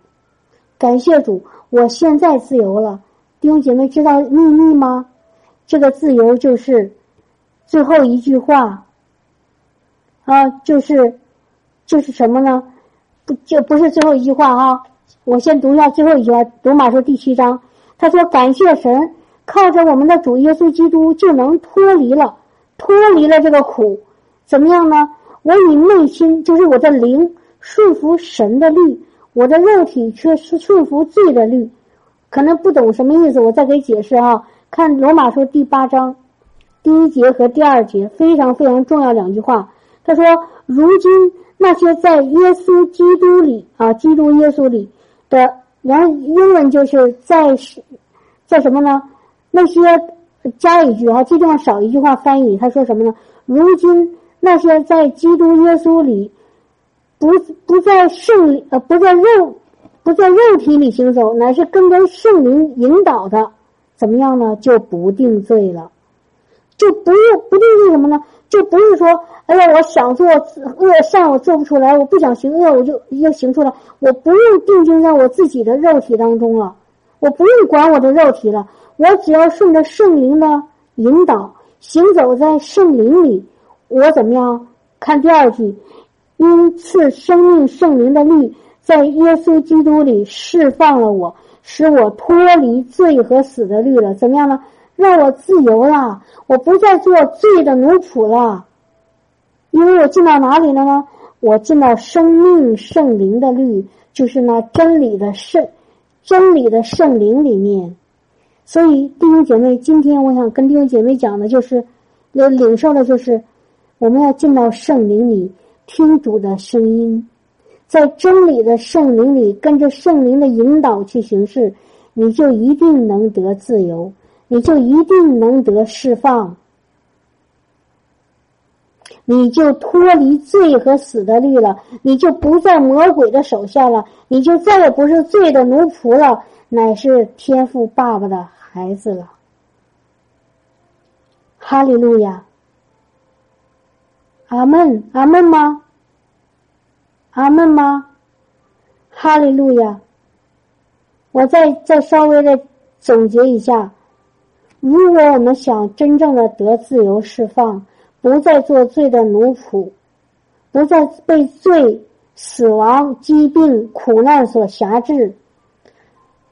感谢主，我现在自由了。弟兄姐妹知道秘密吗？这个自由就是最后一句话啊，就是就是什么呢？不就不是最后一句话啊？我先读一下最后一句话，《罗马书》第七章，他说：“感谢神，靠着我们的主耶稣基督，就能脱离了，脱离了这个苦。怎么样呢？我以内心，就是我的灵。”顺服神的律，我的肉体却是顺服罪的律，可能不懂什么意思，我再给解释啊。看罗马书第八章第一节和第二节，非常非常重要两句话。他说：“如今那些在耶稣基督里啊，基督耶稣里的，然后英文就是在在什么呢？那些加一句啊，这地方少一句话翻译。他说什么呢？如今那些在基督耶稣里。”不不在圣呃不在肉不在肉体里行走，乃是跟着圣灵引导的，怎么样呢？就不定罪了，就不用不定罪什么呢？就不是说，哎呀，我想做恶善我做不出来，我不想行恶我就要行出来，我不用定睛在我自己的肉体当中了，我不用管我的肉体了，我只要顺着圣灵的引导行走在圣灵里，我怎么样？看第二句。因赐生命圣灵的律，在耶稣基督里释放了我，使我脱离罪和死的律了。怎么样呢？让我自由了，我不再做罪的奴仆了。因为我进到哪里了呢？我进到生命圣灵的律，就是那真理的圣真理的圣灵里面。所以弟兄姐妹，今天我想跟弟兄姐妹讲的就是，要领受的就是我们要进到圣灵里。听主的声音，在真理的圣灵里，跟着圣灵的引导去行事，你就一定能得自由，你就一定能得释放，你就脱离罪和死的律了，你就不在魔鬼的手下了，你就再也不是罪的奴仆了，乃是天父爸爸的孩子了。哈利路亚。阿门，阿门吗？阿门吗？哈利路亚！我再再稍微的总结一下：如果我们想真正的得自由释放，不再做罪的奴仆，不再被罪、死亡、疾病、苦难所辖制，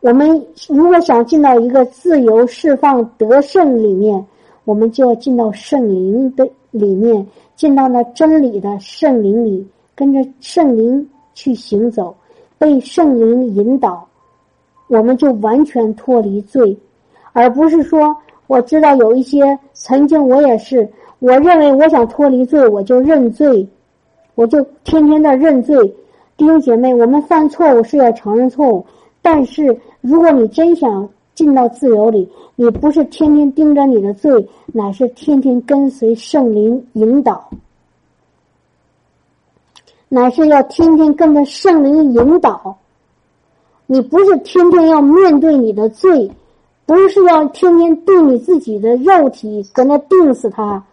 我们如果想进到一个自由释放得胜里面，我们就要进到圣灵的里面。进到那真理的圣灵里，跟着圣灵去行走，被圣灵引导，我们就完全脱离罪，而不是说我知道有一些曾经我也是，我认为我想脱离罪，我就认罪，我就天天的认罪。弟兄姐妹，我们犯错误是要承认错误，但是如果你真想，进到自由里，你不是天天盯着你的罪，乃是天天跟随圣灵引导，乃是要天天跟着圣灵引导。你不是天天要面对你的罪，不是要天天对你自己的肉体搁那定死他，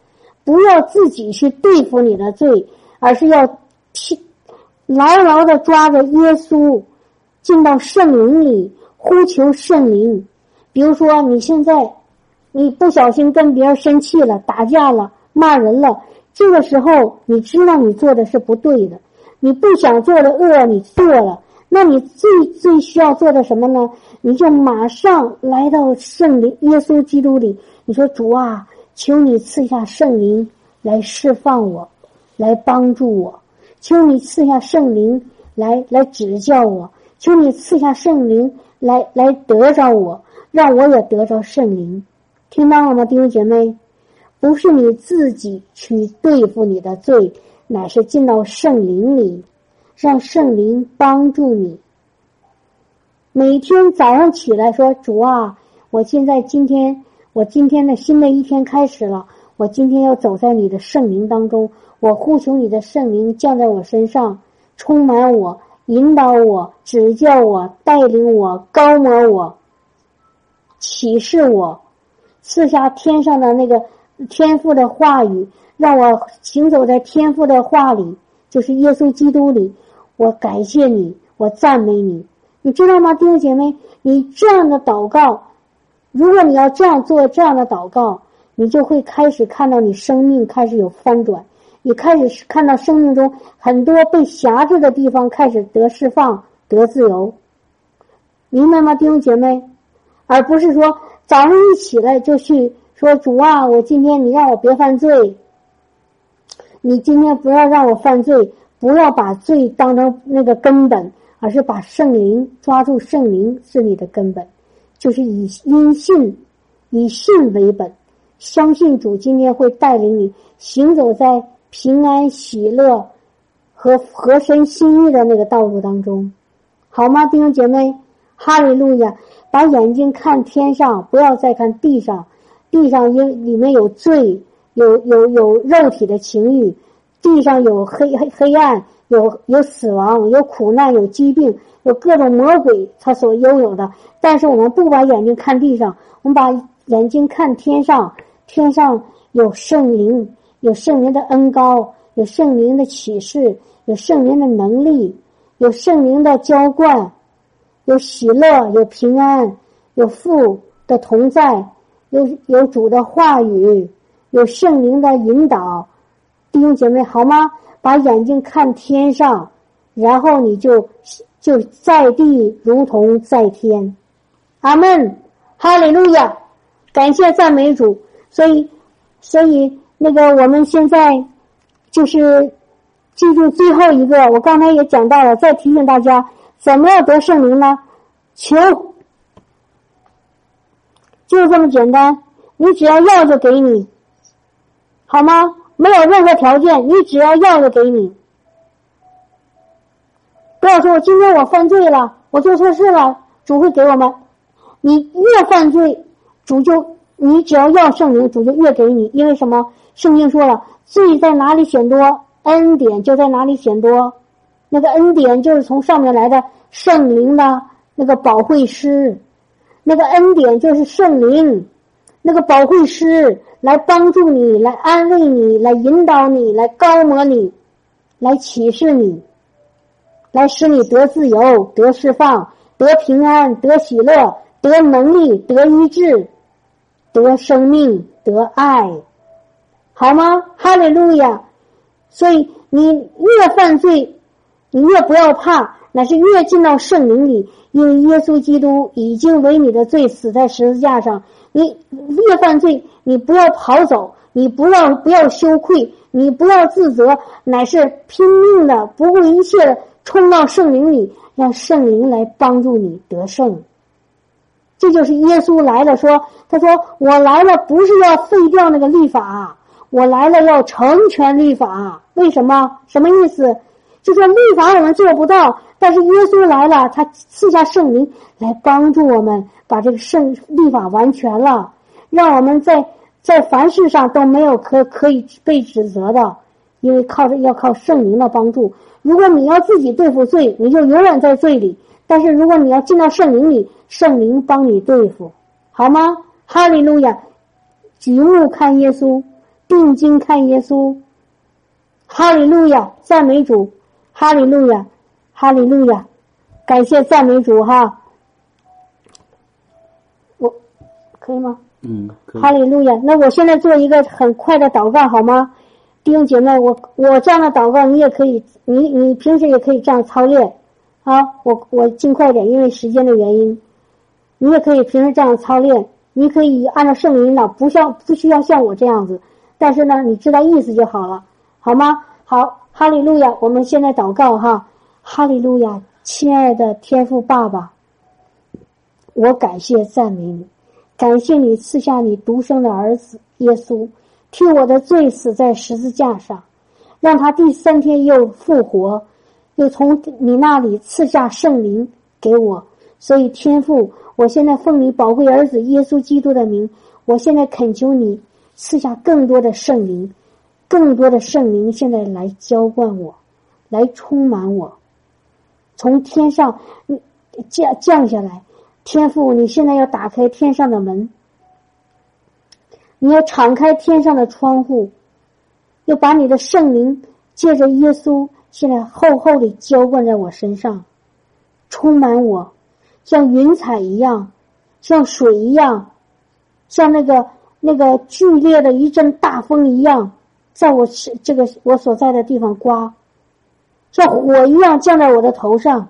不要自己去对付你的罪，而是要去牢牢的抓着耶稣，进到圣灵里，呼求圣灵。比如说，你现在你不小心跟别人生气了、打架了、骂人了。这个时候，你知道你做的是不对的，你不想做的恶你做了，那你最最需要做的什么呢？你就马上来到圣灵耶稣基督里，你说主啊，求你赐下圣灵来释放我，来帮助我，求你赐下圣灵来来指教我，求你赐下圣灵来来得着我，让我也得着圣灵，听到了吗，弟兄姐妹？不是你自己去对付你的罪，乃是进到圣灵里，让圣灵帮助你。每天早上起来说：“主啊，我现在今天，我今天的新的一天开始了。我今天要走在你的圣灵当中，我呼求你的圣灵降在我身上，充满我，引导我，指教我，带领我，高摩我，启示我，赐下天上的那个。”天赋的话语让我行走在天赋的话里，就是耶稣基督里。我感谢你，我赞美你，你知道吗，弟兄姐妹？你这样的祷告，如果你要这样做这样的祷告，你就会开始看到你生命开始有翻转，你开始看到生命中很多被辖制的地方开始得释放、得自由，明白吗，弟兄姐妹？而不是说早上一起来就去。说主啊，我今天你让我别犯罪，你今天不要让我犯罪，不要把罪当成那个根本，而是把圣灵抓住，圣灵是你的根本，就是以因信以信为本，相信主今天会带领你行走在平安喜乐和和身心意的那个道路当中，好吗，弟兄姐妹？哈利路亚！把眼睛看天上，不要再看地上。地上因里面有罪，有有有肉体的情欲，地上有黑黑黑暗，有有死亡，有苦难，有疾病，有各种魔鬼他所拥有的。但是我们不把眼睛看地上，我们把眼睛看天上，天上有圣灵，有圣灵的恩高，有圣灵的启示，有圣灵的能力，有圣灵的浇灌，有喜乐，有平安，有父的同在。有有主的话语，有圣灵的引导，弟兄姐妹好吗？把眼睛看天上，然后你就就在地如同在天。阿门，哈利路亚，感谢赞美主。所以，所以那个我们现在就是记住最后一个，我刚才也讲到了，再提醒大家，怎么样得圣灵呢？求。就这么简单，你只要要就给你，好吗？没有任何条件，你只要要就给你。不要说我今天我犯罪了，我做错事了，主会给我们。你越犯罪，主就你只要要圣灵，主就越给你。因为什么？圣经说了，罪在哪里显多，恩典就在哪里显多。那个恩典就是从上面来的圣灵的那个保惠师。那个恩典就是圣灵，那个保护师来帮助你，来安慰你，来引导你，来高摩你，来启示你，来使你得自由、得释放、得平安、得喜乐、得能力、得医治、得生命、得爱，好吗？哈利路亚！所以你越犯罪，你越不要怕。乃是越进到圣灵里，因为耶稣基督已经为你的罪死在十字架上。你越犯罪，你不要跑走，你不要不要羞愧，你不要自责，乃是拼命的不顾一切的冲到圣灵里，让圣灵来帮助你得胜。这就是耶稣来了，说他说我来了不是要废掉那个律法，我来了要成全律法。为什么？什么意思？就说律法我们做不到。但是耶稣来了，他赐下圣灵来帮助我们，把这个圣律法完全了，让我们在在凡事上都没有可可以被指责的，因为靠着要靠圣灵的帮助。如果你要自己对付罪，你就永远在罪里；但是如果你要进到圣灵里，圣灵帮你对付，好吗？哈利路亚！举目看耶稣，定睛看耶稣，哈利路亚！赞美主，哈利路亚！哈利路亚，感谢赞美主哈！我可以吗？嗯，哈利路亚！那我现在做一个很快的祷告好吗？弟兄姐妹，我我这样的祷告你也可以，你你平时也可以这样操练啊。我我尽快点，因为时间的原因，你也可以平时这样操练。你可以按照圣灵引导，不像不需要像我这样子，但是呢，你知道意思就好了，好吗？好，哈利路亚！我们现在祷告哈，哈利路亚！亲爱的天父爸爸，我感谢赞美你，感谢你赐下你独生的儿子耶稣，替我的罪死在十字架上，让他第三天又复活，又从你那里赐下圣灵给我。所以天父，我现在奉你宝贵儿子耶稣基督的名，我现在恳求你赐下更多的圣灵，更多的圣灵现在来浇灌我，来充满我。从天上降降下来，天父，你现在要打开天上的门，你要敞开天上的窗户，要把你的圣灵借着耶稣，现在厚厚的浇灌在我身上，充满我，像云彩一样，像水一样，像那个那个剧烈的一阵大风一样，在我这个我所在的地方刮。像火一样降在我的头上，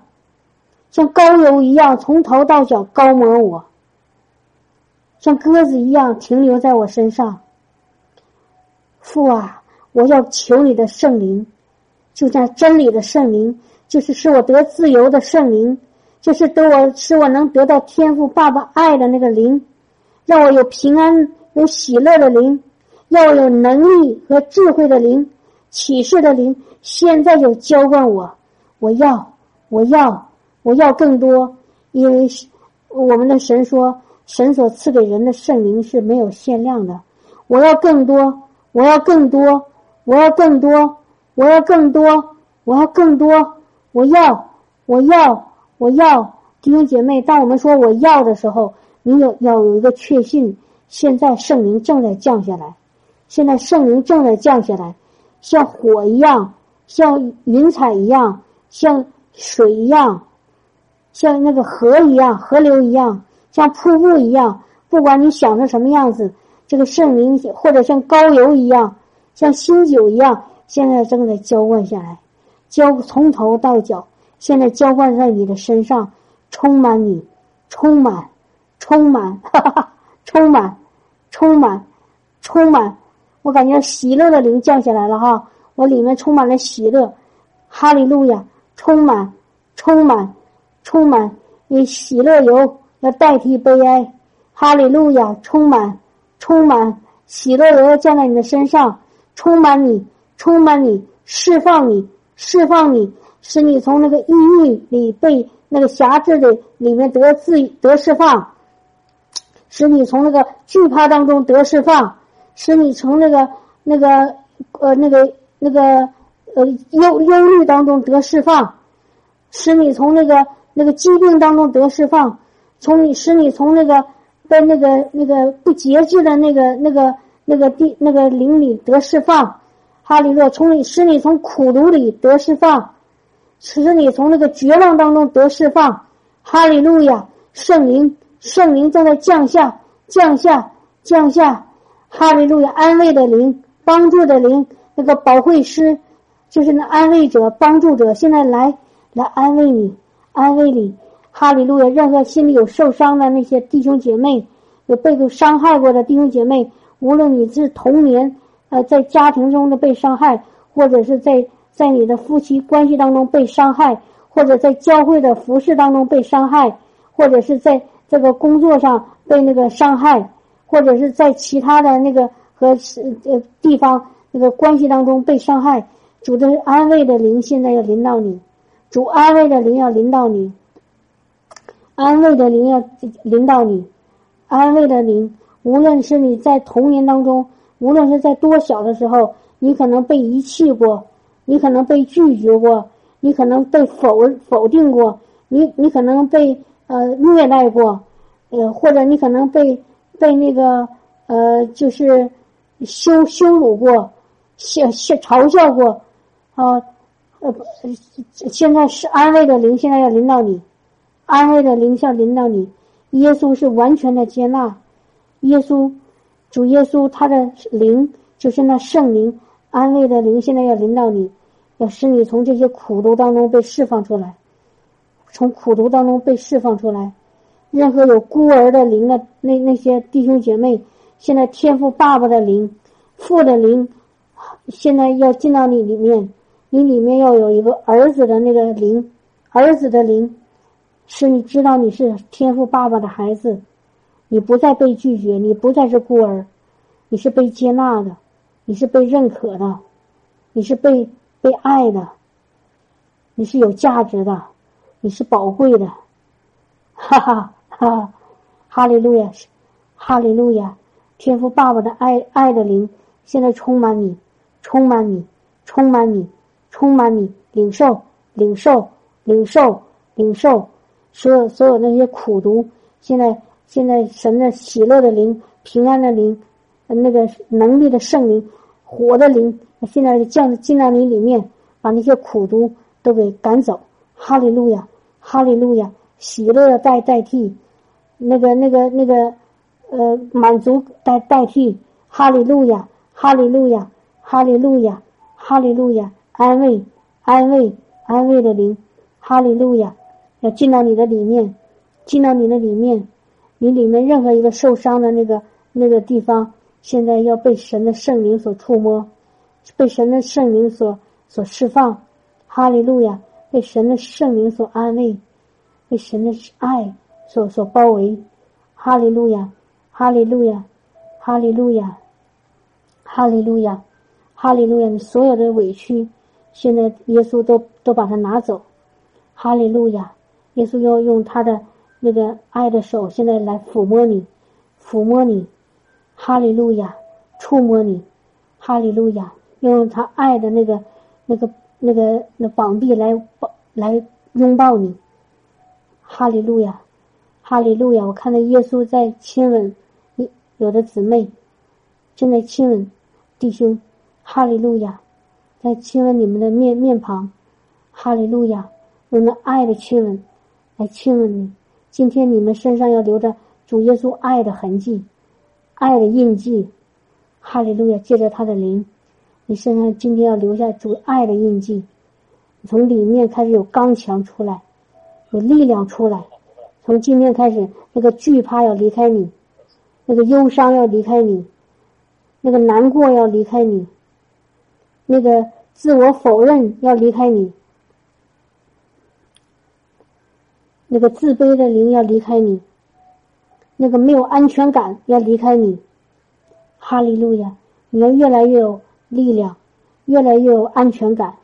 像膏油一样从头到脚高抹我，像鸽子一样停留在我身上。父啊，我要求你的圣灵，就像真理的圣灵，就是使我得自由的圣灵，就是得我使我能得到天赋爸爸爱的那个灵，让我有平安、有喜乐的灵，要有能力和智慧的灵。启示的灵现在就浇灌我，我要，我要，我要更多，因为我们的神说，神所赐给人的圣灵是没有限量的。我要更多，我要更多，我要更多，我要更多，我要更多，我要，我要，我要。弟兄姐妹，当我们说我要的时候，你有要有一个确信，现在圣灵正在降下来，现在圣灵正在降下来。像火一样，像云彩一样，像水一样，像那个河一样，河流一样，像瀑布一样。不管你想成什么样子，这个圣灵或者像高油一样，像新酒一样，现在正在浇灌下来，浇从头到脚，现在浇灌在你的身上，充满你，充满，充满，哈哈哈，充满，充满，充满。我感觉喜乐的灵降下来了哈，我里面充满了喜乐，哈利路亚，充满，充满，充满，以喜乐油要代替悲哀，哈利路亚，充满，充满，喜乐油要降在你的身上，充满你，充满你，释放你，释放你，使你从那个抑郁里被那个辖制的里面得自得释放，使你从那个惧怕当中得释放。使你从那个、那个、呃、那个、那个、呃忧忧虑当中得释放，使你从那个、那个疾病当中得释放，从你使你从那个被那个、那个不节制的那个、那个、那个地、那个灵里得释放，哈利路从你使你从苦毒里得释放，使你从那个绝望当中得释放，哈利路亚，圣灵，圣灵正在降下，降下，降下。哈利路亚，安慰的灵，帮助的灵，那个保惠师，就是那安慰者、帮助者，现在来来安慰你，安慰你。哈利路亚，任何心里有受伤的那些弟兄姐妹，有被过伤害过的弟兄姐妹，无论你是童年呃在家庭中的被伤害，或者是在在你的夫妻关系当中被伤害，或者在教会的服饰当中被伤害，或者是在这个工作上被那个伤害。或者是在其他的那个和呃地方那个关系当中被伤害，主的安慰的灵现在要临到你，主安慰的灵要临到你，安慰的灵要临到你，安慰的灵，无论是你在童年当中，无论是在多小的时候，你可能被遗弃过，你可能被拒绝过，你可能被否否定过，你你可能被呃虐待过，呃或者你可能被。被那个呃，就是羞羞辱过，笑笑嘲笑过，啊，呃，呃现在是安慰的灵，现在要临到你，安慰的灵要临到你。耶稣是完全的接纳，耶稣，主耶稣他的灵就是那圣灵安慰的灵，现在要临到你，要使你从这些苦毒当中被释放出来，从苦毒当中被释放出来。任何有孤儿的灵的那那些弟兄姐妹，现在天赋爸爸的灵，父的灵，现在要进到你里面，你里面要有一个儿子的那个灵，儿子的灵，是你知道你是天赋爸爸的孩子。你不再被拒绝，你不再是孤儿，你是被接纳的，你是被认可的，你是被被爱的，你是有价值的，你是宝贵的，哈 哈哈！哈哈利路亚，哈利路亚！天赋爸爸的爱爱的灵现在充满你，充满你，充满你，充满你，领受，领受，领受，领受，所有所有那些苦毒现在。现在神的喜乐的灵、平安的灵、那个能力的圣灵、火的灵，现在降进到你里面，把那些苦毒都给赶走。哈利路亚，哈利路亚，喜乐代代替，那个那个那个呃满足代代替。哈利路亚，哈利路亚，哈利路亚，哈利路亚，安慰安慰安慰的灵，哈利路亚，要进到你的里面，进到你的里面。你里面任何一个受伤的那个那个地方，现在要被神的圣灵所触摸，被神的圣灵所所释放，哈利路亚！被神的圣灵所安慰，被神的爱所所包围，哈利路亚！哈利路亚！哈利路亚！哈利路亚！哈利路亚！你所有的委屈，现在耶稣都都把它拿走，哈利路亚！耶稣要用他的。那个爱的手现在来抚摸你，抚摸你，哈利路亚，触摸你，哈利路亚，用他爱的那个、那个、那个那膀臂来抱来拥抱你，哈利路亚，哈利路亚！我看到耶稣在亲吻一有的姊妹，正在亲吻弟兄，哈利路亚，在亲吻你们的面面庞，哈利路亚，用那爱的亲吻来亲吻你。今天你们身上要留着主耶稣爱的痕迹，爱的印记，哈利路亚！借着他的灵，你身上今天要留下主爱的印记，从里面开始有刚强出来，有力量出来。从今天开始，那个惧怕要离开你，那个忧伤要离开你，那个难过要离开你，那个自我否认要离开你。那个自卑的灵要离开你，那个没有安全感要离开你，哈利路亚！你要越来越有力量，越来越有安全感，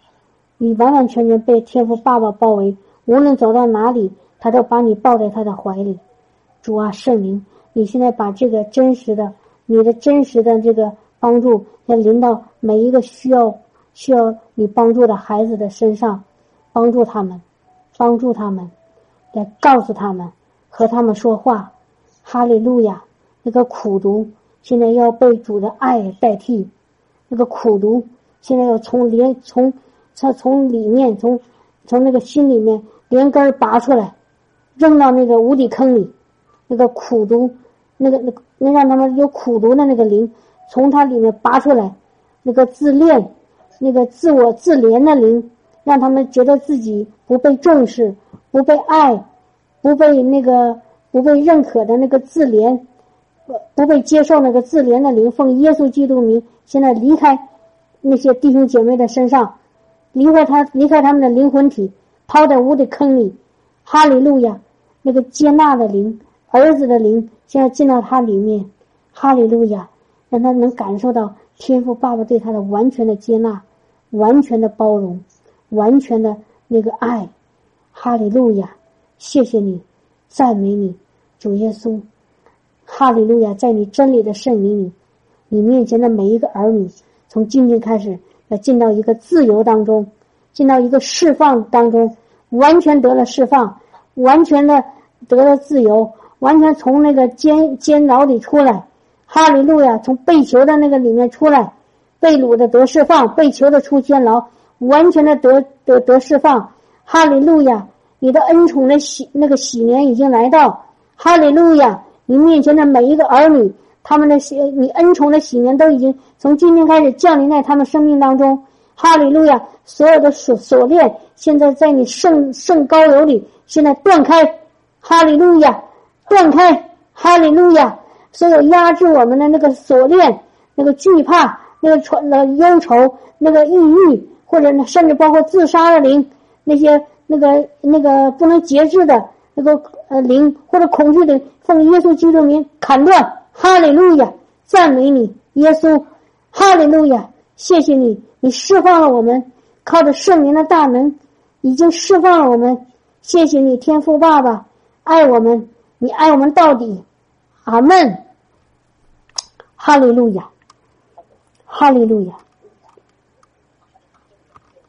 你完完全全被天赋爸爸包围，无论走到哪里，他都把你抱在他的怀里。主啊，圣灵，你现在把这个真实的、你的真实的这个帮助，要临到每一个需要需要你帮助的孩子的身上，帮助他们，帮助他们。来告诉他们，和他们说话，哈利路亚！那个苦毒现在要被主的爱代替，那个苦毒现在要从连从从从里面从从那个心里面连根拔出来，扔到那个无底坑里。那个苦毒，那个那个能让他们有苦毒的那个灵，从他里面拔出来。那个自恋，那个自我自怜的灵，让他们觉得自己不被重视。不被爱，不被那个不被认可的那个自怜，不不被接受那个自怜的灵，奉耶稣基督名，现在离开那些弟兄姐妹的身上，离开他，离开他们的灵魂体，抛在无底坑里。哈利路亚！那个接纳的灵，儿子的灵，现在进到他里面。哈利路亚！让他能感受到天父爸爸对他的完全的接纳，完全的包容，完全的那个爱。哈利路亚，谢谢你，赞美你，主耶稣。哈利路亚，在你真理的圣灵里，你面前的每一个儿女，从今天开始要进到一个自由当中，进到一个释放当中，完全得了释放，完全的得了自由，完全从那个监监牢里出来。哈利路亚，从被囚的那个里面出来，被掳的得释放，被囚的出监牢，完全的得得得释放。哈利路亚！你的恩宠的喜那个喜年已经来到。哈利路亚！你面前的每一个儿女他们的喜，你恩宠的喜年都已经从今天开始降临在他们生命当中。哈利路亚！所有的锁锁链现在在你圣圣高油里，现在断开。哈利路亚，断开。哈利路亚！所有压制我们的那个锁链、那个惧怕、那个传的忧愁、那个抑郁，或者甚至包括自杀的灵，那些那个那个不能节制的那个呃灵，或者恐惧的，奉耶稣基督名砍断。哈利路亚！赞美你，耶稣！哈利路亚！谢谢你。你释放了我们，靠着圣灵的大门，已经释放了我们。谢谢你，天父爸爸，爱我们，你爱我们到底。阿门。哈利路亚，哈利路亚。